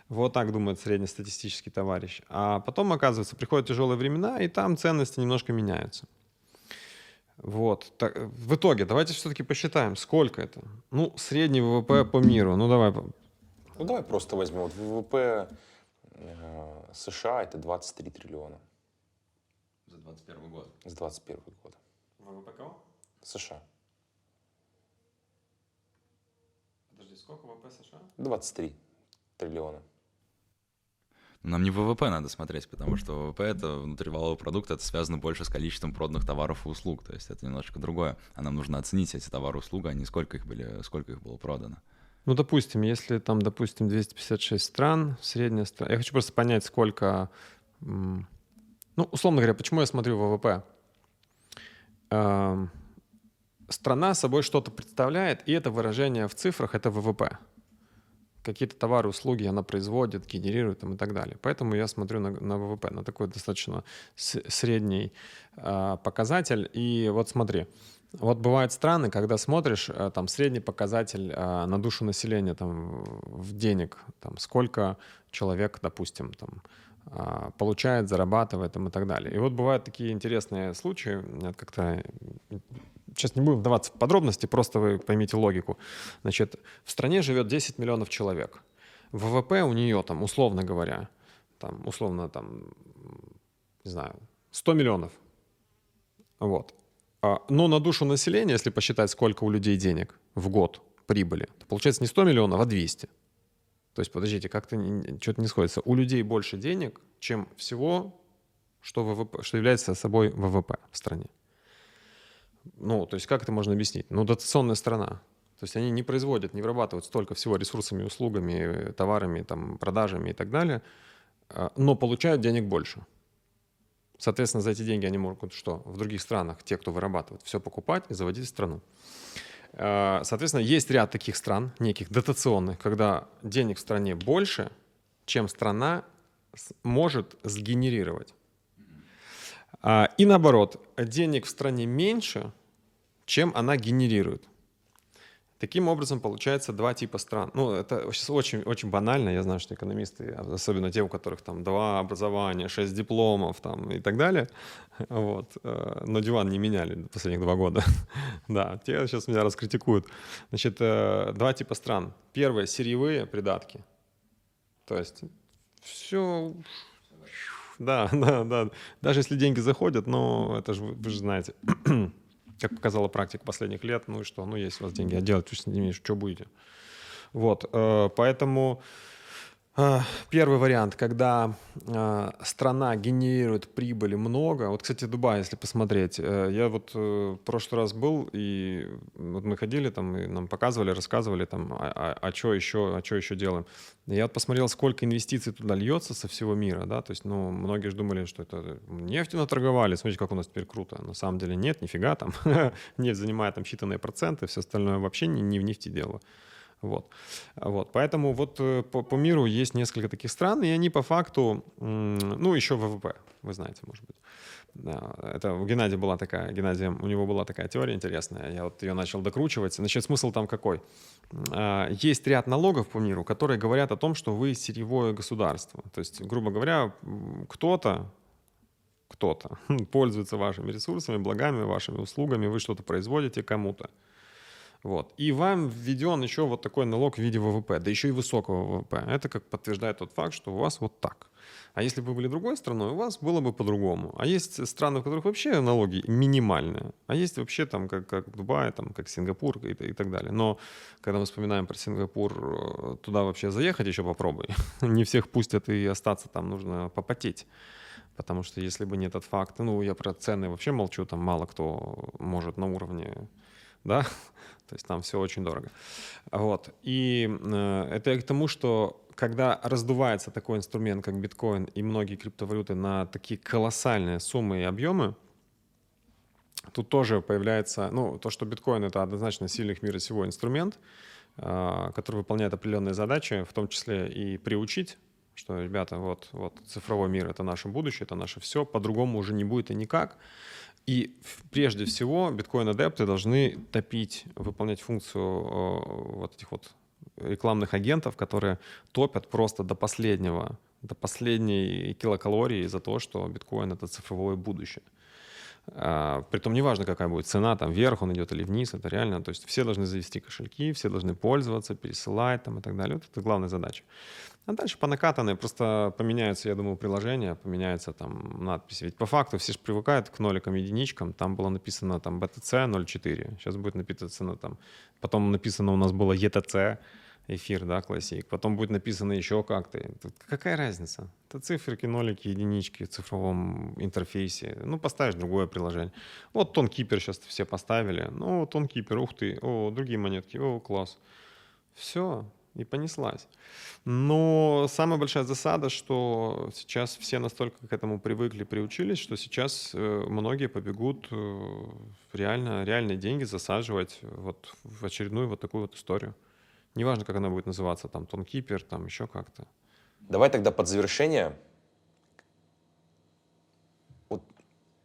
Вот так думает среднестатистический товарищ. А потом, оказывается, приходят тяжелые времена, и там ценности немножко меняются. Вот. Так, в итоге, давайте все-таки посчитаем, сколько это. Ну, средний ВВП по миру. Ну, давай. Ну, давай просто возьмем. Вот ВВП Э, США это 23 триллиона За 21 год. с 21 года. ВВП кого? США. Подожди, сколько ВВП США? 23 триллиона. Нам не ВВП надо смотреть, потому что ВВП — это внутриваловый продукт, это связано больше с количеством проданных товаров и услуг, то есть это немножко другое. А нам нужно оценить эти товары и услуги, а не сколько их, были, сколько их было продано. Ну, допустим, если там, допустим, 256 стран, средняя страна... Я хочу просто понять, сколько... Ну, условно говоря, почему я смотрю ВВП? Эм, Страна собой что-то представляет, и это выражение в цифрах — это ВВП. Какие-то товары, услуги она производит, генерирует там, и так далее. Поэтому я смотрю на, на ВВП, на такой достаточно средний э, показатель. И вот смотри, вот бывают страны, когда смотришь, э, там средний показатель э, на душу населения там в денег, там сколько человек, допустим, там получает, зарабатывает и так далее. И вот бывают такие интересные случаи, как-то сейчас не будем вдаваться в подробности, просто вы поймите логику. Значит, в стране живет 10 миллионов человек. ВВП у нее там, условно говоря, там, условно там, не знаю, 100 миллионов. Вот. А, Но на душу населения, если посчитать, сколько у людей денег в год прибыли, то получается не 100 миллионов, а 200. То есть, подождите, как-то что-то не сходится. У людей больше денег, чем всего, что, ВВП, что является собой ВВП в стране. Ну, то есть как это можно объяснить? Ну, дотационная страна. То есть они не производят, не вырабатывают столько всего ресурсами, услугами, товарами, там, продажами и так далее, а, но получают денег больше. Соответственно, за эти деньги они могут что? В других странах те, кто вырабатывает, все покупать и заводить страну. А, Соответственно, есть ряд таких стран, неких дотационных, когда денег в стране больше, чем страна может сгенерировать. А, И наоборот, денег в стране меньше, чем она генерирует. Таким образом, получается два типа стран. Ну, это сейчас очень, очень банально. Я знаю, что экономисты, особенно те, у которых там два образования, шесть дипломов там, и так далее, (laughs) вот, э, но диван не меняли последних два года. (laughs) да, те сейчас меня раскритикуют. Значит, э, два типа стран. Первое — сырьевые придатки. То есть все... Да, (laughs) да, да. Даже если деньги заходят, но это же вы, вы же знаете, (clears throat) как показала практика последних лет, ну и что, ну есть у вас деньги, а делать что будете? Вот, э, поэтому первый вариант, когда э, страна генерирует прибыли много. Вот, кстати, Дубай, если посмотреть, э, я вот э, в прошлый раз был и вот мы ходили там и нам показывали, рассказывали там, а, а, что еще, а что еще делаем. Я вот посмотрел, сколько инвестиций туда льется со всего мира, да, то есть, ну, многие же думали, что это нефтью наторговали, смотрите, как у нас теперь круто. На самом деле нет, нифига там. (laughs) Нефть занимает там считанные проценты, все остальное вообще не, не в нефти дело. Вот. Вот. Поэтому вот э, по, по миру есть несколько таких стран, и они по факту, ну, еще ВВП, вы знаете, может быть. Это у Геннадия была такая, Геннадия, у него была такая теория интересная, я вот ее начал докручивать. Значит, смысл там какой? А, Есть ряд налогов по миру, которые говорят о том, что вы сырьевое государство. То есть, грубо говоря, кто-то, кто-то (laughs) пользуется вашими ресурсами, благами, вашими услугами, вы что-то производите кому-то. Вот. И вам введен еще вот такой налог в виде ВВП, да еще и высокого ВВП. Это как подтверждает тот факт, что у вас вот так. А если бы вы были другой страной, у вас было бы по-другому. А есть страны, в которых вообще налоги минимальные. А есть вообще там, как, как Дубай, там, как Сингапур и, и так далее. Но когда мы вспоминаем про Сингапур, э, туда вообще заехать еще попробуй. (laughs) Не всех пустят и остаться там нужно попотеть. Потому что если бы не этот факт, ну, я про цены вообще молчу, там мало кто может на уровне, да, то есть там все очень дорого. Вот. И э, это я к тому, что когда раздувается такой инструмент, как биткоин и многие криптовалюты на такие колоссальные суммы и объемы, тут тоже появляется, ну, то, что биткоин — это однозначно сильный в мире всего инструмент, э, который выполняет определенные задачи, в том числе и приучить, что, ребята, вот, вот цифровой мир — это наше будущее, это наше все, по-другому уже не будет и никак. И прежде всего биткоин-адепты должны топить, выполнять функцию э, вот этих вот рекламных агентов, которые топят просто до последнего, до последней килокалории за то, что биткоин — это цифровое будущее. А, притом неважно, какая будет цена, там вверх он идет или вниз, это реально, то есть все должны завести кошельки, все должны пользоваться, пересылать там и так далее. Вот это главная задача. А дальше по накатанной просто поменяются, я думаю, приложения, поменяются там надписи. Ведь по факту все же привыкают к ноликам, единичкам. Там было написано там BTC 0.4, сейчас будет написано там, потом написано у нас было ETC, эфир, да, классик. Потом будет написано еще как-то. Какая разница? Это циферки, нолики, единички в цифровом интерфейсе. Ну, поставишь другое приложение. Вот тонкипер сейчас все поставили. Ну, тонкипер, ух ты. О, другие монетки. О, класс. Все, и понеслась. Но самая большая засада, что сейчас все настолько к этому привыкли, приучились, что сейчас э, многие побегут э, реально, реальные деньги засаживать вот в очередную вот такую вот историю. Неважно, как она будет называться, там, тонкипер, там, еще как-то. Давай тогда под завершение. Вот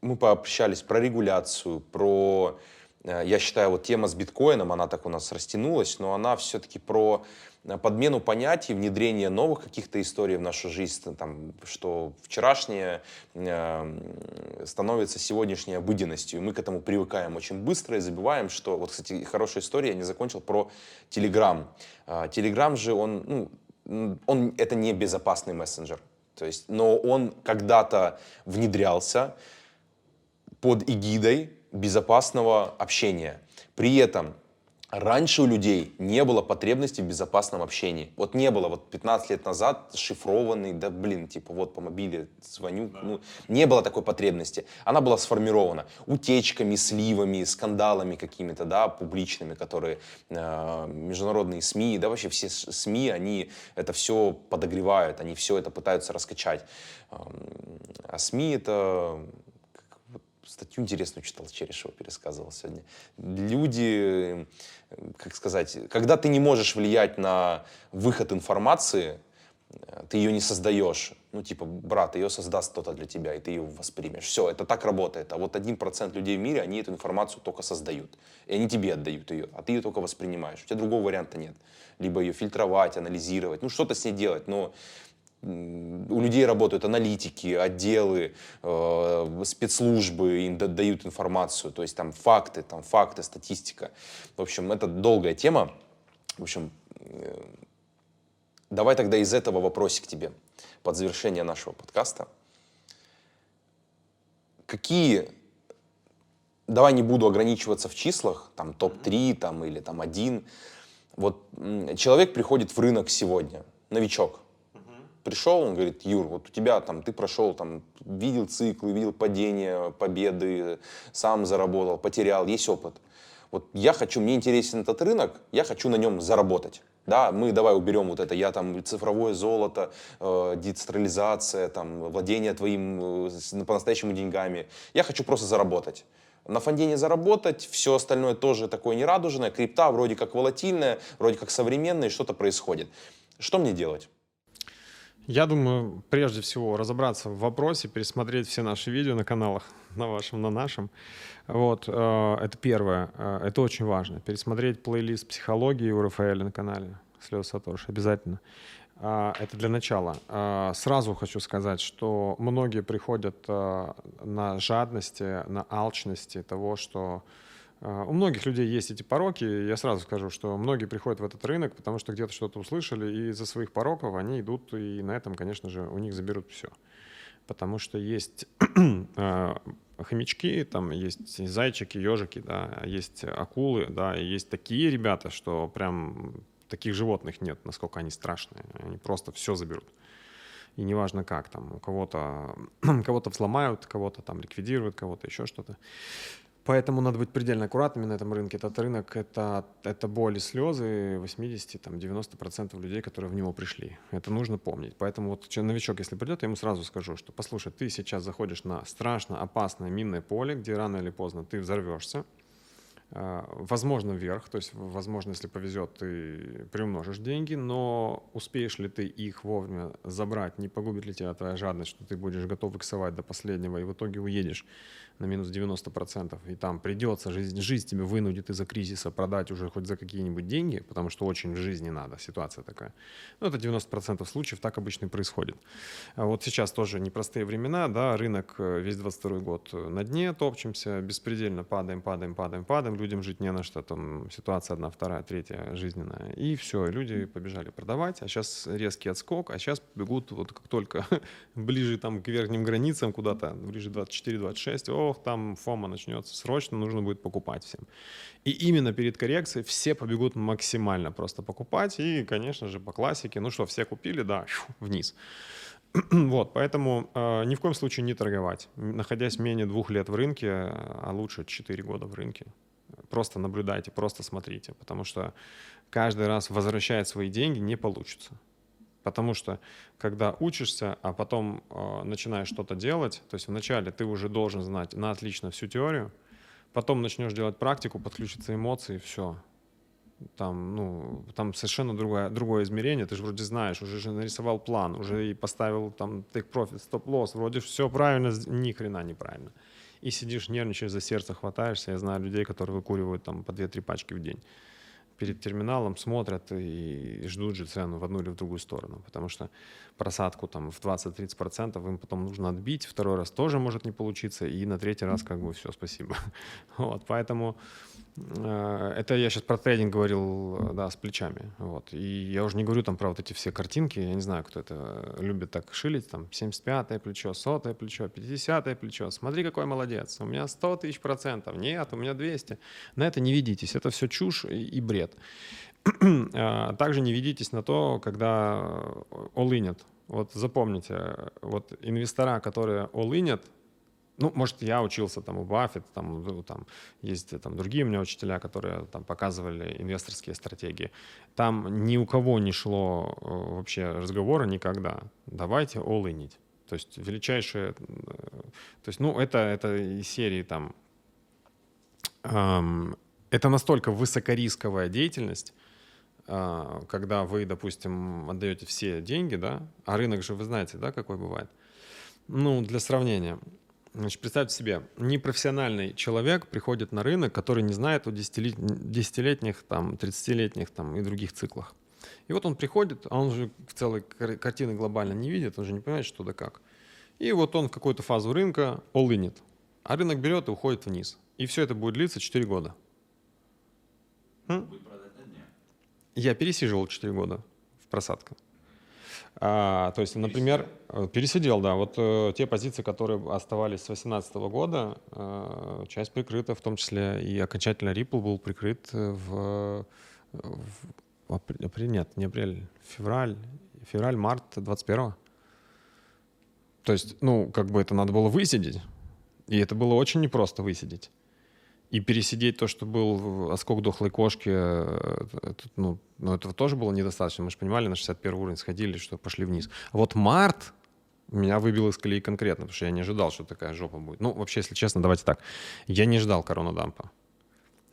мы пообщались про регуляцию, про... Э, я считаю, вот тема с биткоином, она так у нас растянулась, но она все-таки про подмену понятий, внедрение новых каких-то историй в нашу жизнь, там, что вчерашнее э, становится сегодняшней обыденностью, и мы к этому привыкаем очень быстро и забиваем, что, вот, кстати, хорошая история, я не закончил, про Telegram. Telegram же, он, ну, он, это не безопасный мессенджер, то есть, но он когда-то внедрялся под эгидой безопасного общения. При этом Раньше у людей не было потребности в безопасном общении. Вот не было, вот 15 лет назад шифрованный, да блин, типа вот по мобиле звоню, да. ну, не было такой потребности. Она была сформирована утечками, сливами, скандалами какими-то, да, публичными, которые э, международные СМИ, да, вообще все СМИ, они это все подогревают, они все это пытаются раскачать. А СМИ это статью интересную читал, Черешева пересказывал сегодня. Люди, как сказать, когда ты не можешь влиять на выход информации, ты ее не создаешь. Ну, типа, брат, ее создаст кто-то для тебя, и ты ее воспримешь. Все, это так работает. А вот один процент людей в мире, они эту информацию только создают. И они тебе отдают ее, а ты ее только воспринимаешь. У тебя другого варианта нет. Либо ее фильтровать, анализировать, ну, что-то с ней делать. Но у людей работают аналитики, отделы, э, спецслужбы, им дают информацию, то есть там факты, там факты, статистика. В общем, это долгая тема. В общем, э, давай тогда из этого вопросик тебе под завершение нашего подкаста. Какие, давай не буду ограничиваться в числах, там топ-3 там, или там один. Вот человек приходит в рынок сегодня, новичок, пришел, он говорит, Юр, вот у тебя там, ты прошел, там, видел циклы, видел падения, победы, сам заработал, потерял, есть опыт. Вот я хочу, мне интересен этот рынок, я хочу на нем заработать. Да, мы давай уберем вот это, я там цифровое золото, э, децентрализация, там, владение твоим э, по-настоящему деньгами. Я хочу просто заработать. На фондене заработать, все остальное тоже такое нерадужное, крипта вроде как волатильная, вроде как современная, что-то происходит. Что мне делать? Я думаю, прежде всего разобраться в вопросе, пересмотреть все наши видео на каналах, на вашем, на нашем. Вот, э, это первое. Э, это очень важно. Пересмотреть плейлист психологии у Рафаэля на канале Слез Сатош. Обязательно. Э, это для начала. Сразу хочу сказать, что многие приходят на жадности, на алчности того, что у многих людей есть эти пороки. Я сразу скажу, что многие приходят в этот рынок, потому что где-то что-то услышали, и из-за своих пороков они идут, и на этом, конечно же, у них заберут все. Потому что есть (clears throat) а, хомячки, там есть зайчики, ежики, да, есть акулы, да, и есть такие ребята, что прям таких животных нет, насколько они страшные. Они просто все заберут. И неважно как, там, у кого-то (clears throat) кого-то взломают, кого-то там ликвидируют, кого-то еще что-то. Поэтому надо быть предельно аккуратными на этом рынке. Этот рынок это, — это боль и слезы 80-90% людей, которые в него пришли. Это нужно помнить. Поэтому вот новичок, если придет, я ему сразу скажу, что послушай, ты сейчас заходишь на страшно опасное минное поле, где рано или поздно ты взорвешься. А, возможно, вверх, то есть, возможно, если повезет, ты приумножишь деньги, но успеешь ли ты их вовремя забрать, не погубит ли тебя твоя жадность, что ты будешь готов иксовать до последнего, и в итоге уедешь на минус 90%, и там придется, жизнь, жизнь тебе вынудит из-за кризиса продать уже хоть за какие-нибудь деньги, потому что очень в жизни надо, ситуация такая. Ну, это 90% случаев, так обычно и происходит. А вот сейчас тоже непростые времена, да, рынок э, весь 22 год на дне, топчемся, беспредельно падаем, падаем, падаем, падаем, людям жить не на что, там ситуация одна, вторая, третья жизненная, и все, люди побежали продавать, а сейчас резкий отскок, а сейчас бегут вот как только (laughs) ближе там к верхним границам куда-то, ближе 24-26, о, ох, там фома начнется, срочно нужно будет покупать всем. И именно перед коррекцией все побегут максимально просто покупать, и, конечно же, по классике, ну что, все купили, да, вниз. (clears throat) Вот, поэтому э, ни в коем случае не торговать, находясь менее двух лет в рынке, а лучше 4 года в рынке. Просто наблюдайте, просто смотрите, потому что каждый раз возвращать свои деньги не получится. Потому что когда учишься, а потом э, начинаешь что-то делать, то есть вначале ты уже должен знать на отлично всю теорию, потом начнешь делать практику, подключатся эмоции, все. Там, ну, там совершенно другое, другое измерение, ты же вроде знаешь, уже же нарисовал план, уже и поставил там take profit, стоп-лосс, вроде все правильно, ни хрена неправильно. И сидишь, нервничаешь, за сердце хватаешься. Я знаю людей, которые выкуривают там по 2-3 пачки в день перед терминалом смотрят и ждут же цену в одну или в другую сторону, потому что просадку там в 20-30% им потом нужно отбить, второй раз тоже может не получиться, и на третий раз как бы все, спасибо. (laughs) Вот, поэтому Э, это я сейчас про трейдинг говорил, э, да, с плечами. Вот. И я уже не говорю там про вот эти все картинки. Я не знаю, кто это любит так шилить. Там 75-е плечо, 100-е плечо, 50-е плечо. Смотри, какой молодец. У меня 100 тысяч процентов. Нет, у меня 200. На это не ведитесь. Это все чушь и бред. (clears throat) А, также не ведитесь на то, когда all Вот запомните, вот инвестора, которые all ну, может, я учился там у Баффет, там, ну, там есть там другие у меня учителя, которые там показывали инвесторские стратегии. Там ни у кого не шло э, вообще разговора никогда. Давайте all То есть величайшее, э, то есть, ну, это, это из серии там, эм, это настолько высокорисковая деятельность, э, когда вы, допустим, отдаете все деньги, да, а рынок же, вы знаете, да, какой бывает. Ну, для сравнения, Значит, представьте себе, непрофессиональный человек приходит на рынок, который не знает о десятилетних, там, 30-летних там, и других циклах. И вот он приходит, а он же в целой картины глобально не видит, он же не понимает, что да как. И вот он в какую-то фазу рынка all а рынок берет и уходит вниз. И все это будет длиться 4 года. Я пересиживал 4 года в просадках. А, то есть, например, пересидел, пересидел да. Вот э, те позиции, которые оставались с 2018 года, э, часть прикрыта, в том числе и окончательно Ripple был прикрыт в, в апрель, нет, не апрель, февраль, февраль-март 21 То есть, ну, как бы это надо было высидеть. И это было очень непросто высидеть. И пересидеть то, что был оскок дохлой кошки, э, ну, ну, этого тоже было недостаточно. Мы же понимали, на 61 уровень сходили, что пошли вниз. А вот март меня выбил из колеи конкретно, потому что я не ожидал, что такая жопа будет. Ну, вообще, если честно, давайте так. Я не ждал коронадампа.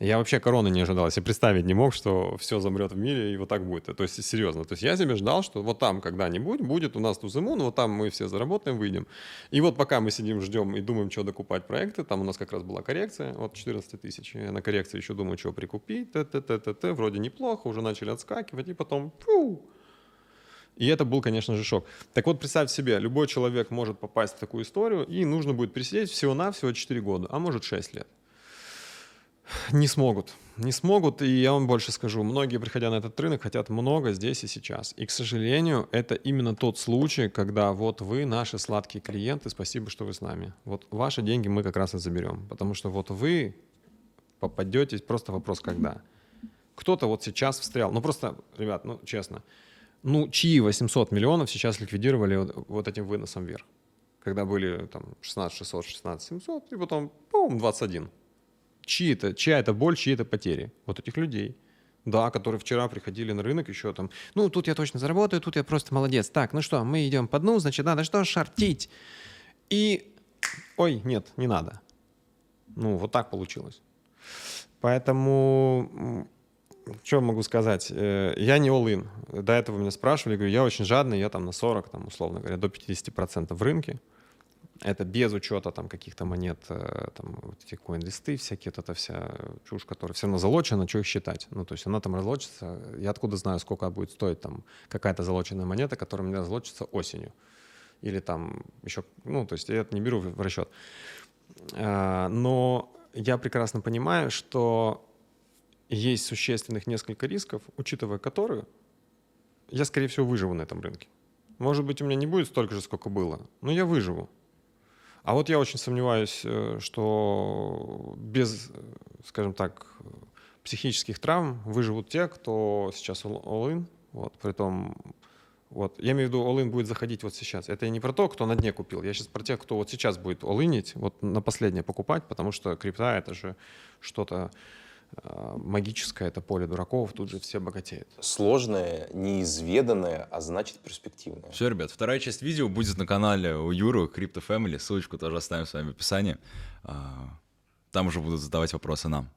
Я вообще короны не ожидал. Я представить не мог, что все замрет в мире и вот так будет. То есть, серьезно. То есть, я себе ждал, что вот там когда-нибудь будет у нас Тузимун, вот там мы все заработаем, выйдем. И вот пока мы сидим, ждем и думаем, что докупать проекты, там у нас как раз была коррекция от 14 тысяч. Я на коррекции еще думаю, что прикупить, т т т т т вроде неплохо, уже начали отскакивать, и потом фу, и это был, конечно же, шок. Так вот, представьте себе, любой человек может попасть в такую историю, и нужно будет присидеть всего-навсего 4 года, а может 6 лет. Не смогут. Не смогут, и я вам больше скажу, многие, приходя на этот рынок, хотят много здесь и сейчас. И, к сожалению, это именно тот случай, когда вот вы наши сладкие клиенты, спасибо, что вы с нами. Вот ваши деньги мы как раз и заберем, потому что вот вы попадетесь, просто вопрос когда. Кто-то вот сейчас встрял, ну просто, ребят, ну честно, ну чьи 800 миллионов сейчас ликвидировали вот, вот этим выносом вверх? Когда были там 16 600, 16 700, и потом, пум, 21 чьи это, чья это боль, чьи это потери? Вот этих людей. Да, которые вчера приходили на рынок еще там, ну, тут я точно заработаю, тут я просто молодец. Так, ну что, мы идем по дну, значит, надо что, шортить. И, ой, нет, не надо. Ну, вот так получилось. Поэтому, что могу сказать? Э, я не all-in. До этого меня спрашивали, говорю, я очень жадный, я там на 40, там, условно говоря, до 50% в рынке. Это без учета там каких-то монет, э, там вот эти коин-листы всякие, вот эта вся чушь, которая все равно залочена, что их считать? Ну, то есть она там разлочится. Я откуда знаю, сколько будет стоить там какая-то залоченная монета, которая у меня разлочится осенью? Или там еще, ну, то есть я это не беру в расчет. А, но я прекрасно понимаю, что есть существенных несколько рисков, учитывая которые я, скорее всего, выживу на этом рынке. Может быть, у меня не будет столько же, сколько было, но я выживу. А вот я очень сомневаюсь, э, что без, скажем так, психических травм выживут те, кто сейчас all-in, вот, при том вот. Я имею в виду, all-in будет заходить вот сейчас. Это не про то, кто на дне купил. Я сейчас про тех, кто вот сейчас будет all вот на последнее покупать, потому что крипта — это же что-то магическое, это поле дураков, тут же все богатеют. Сложное, неизведанное, а значит перспективное. Все, ребят, вторая часть видео будет на канале у Юры, Crypto Family. Ссылочку тоже оставим с вами в описании. А, там уже будут задавать вопросы нам.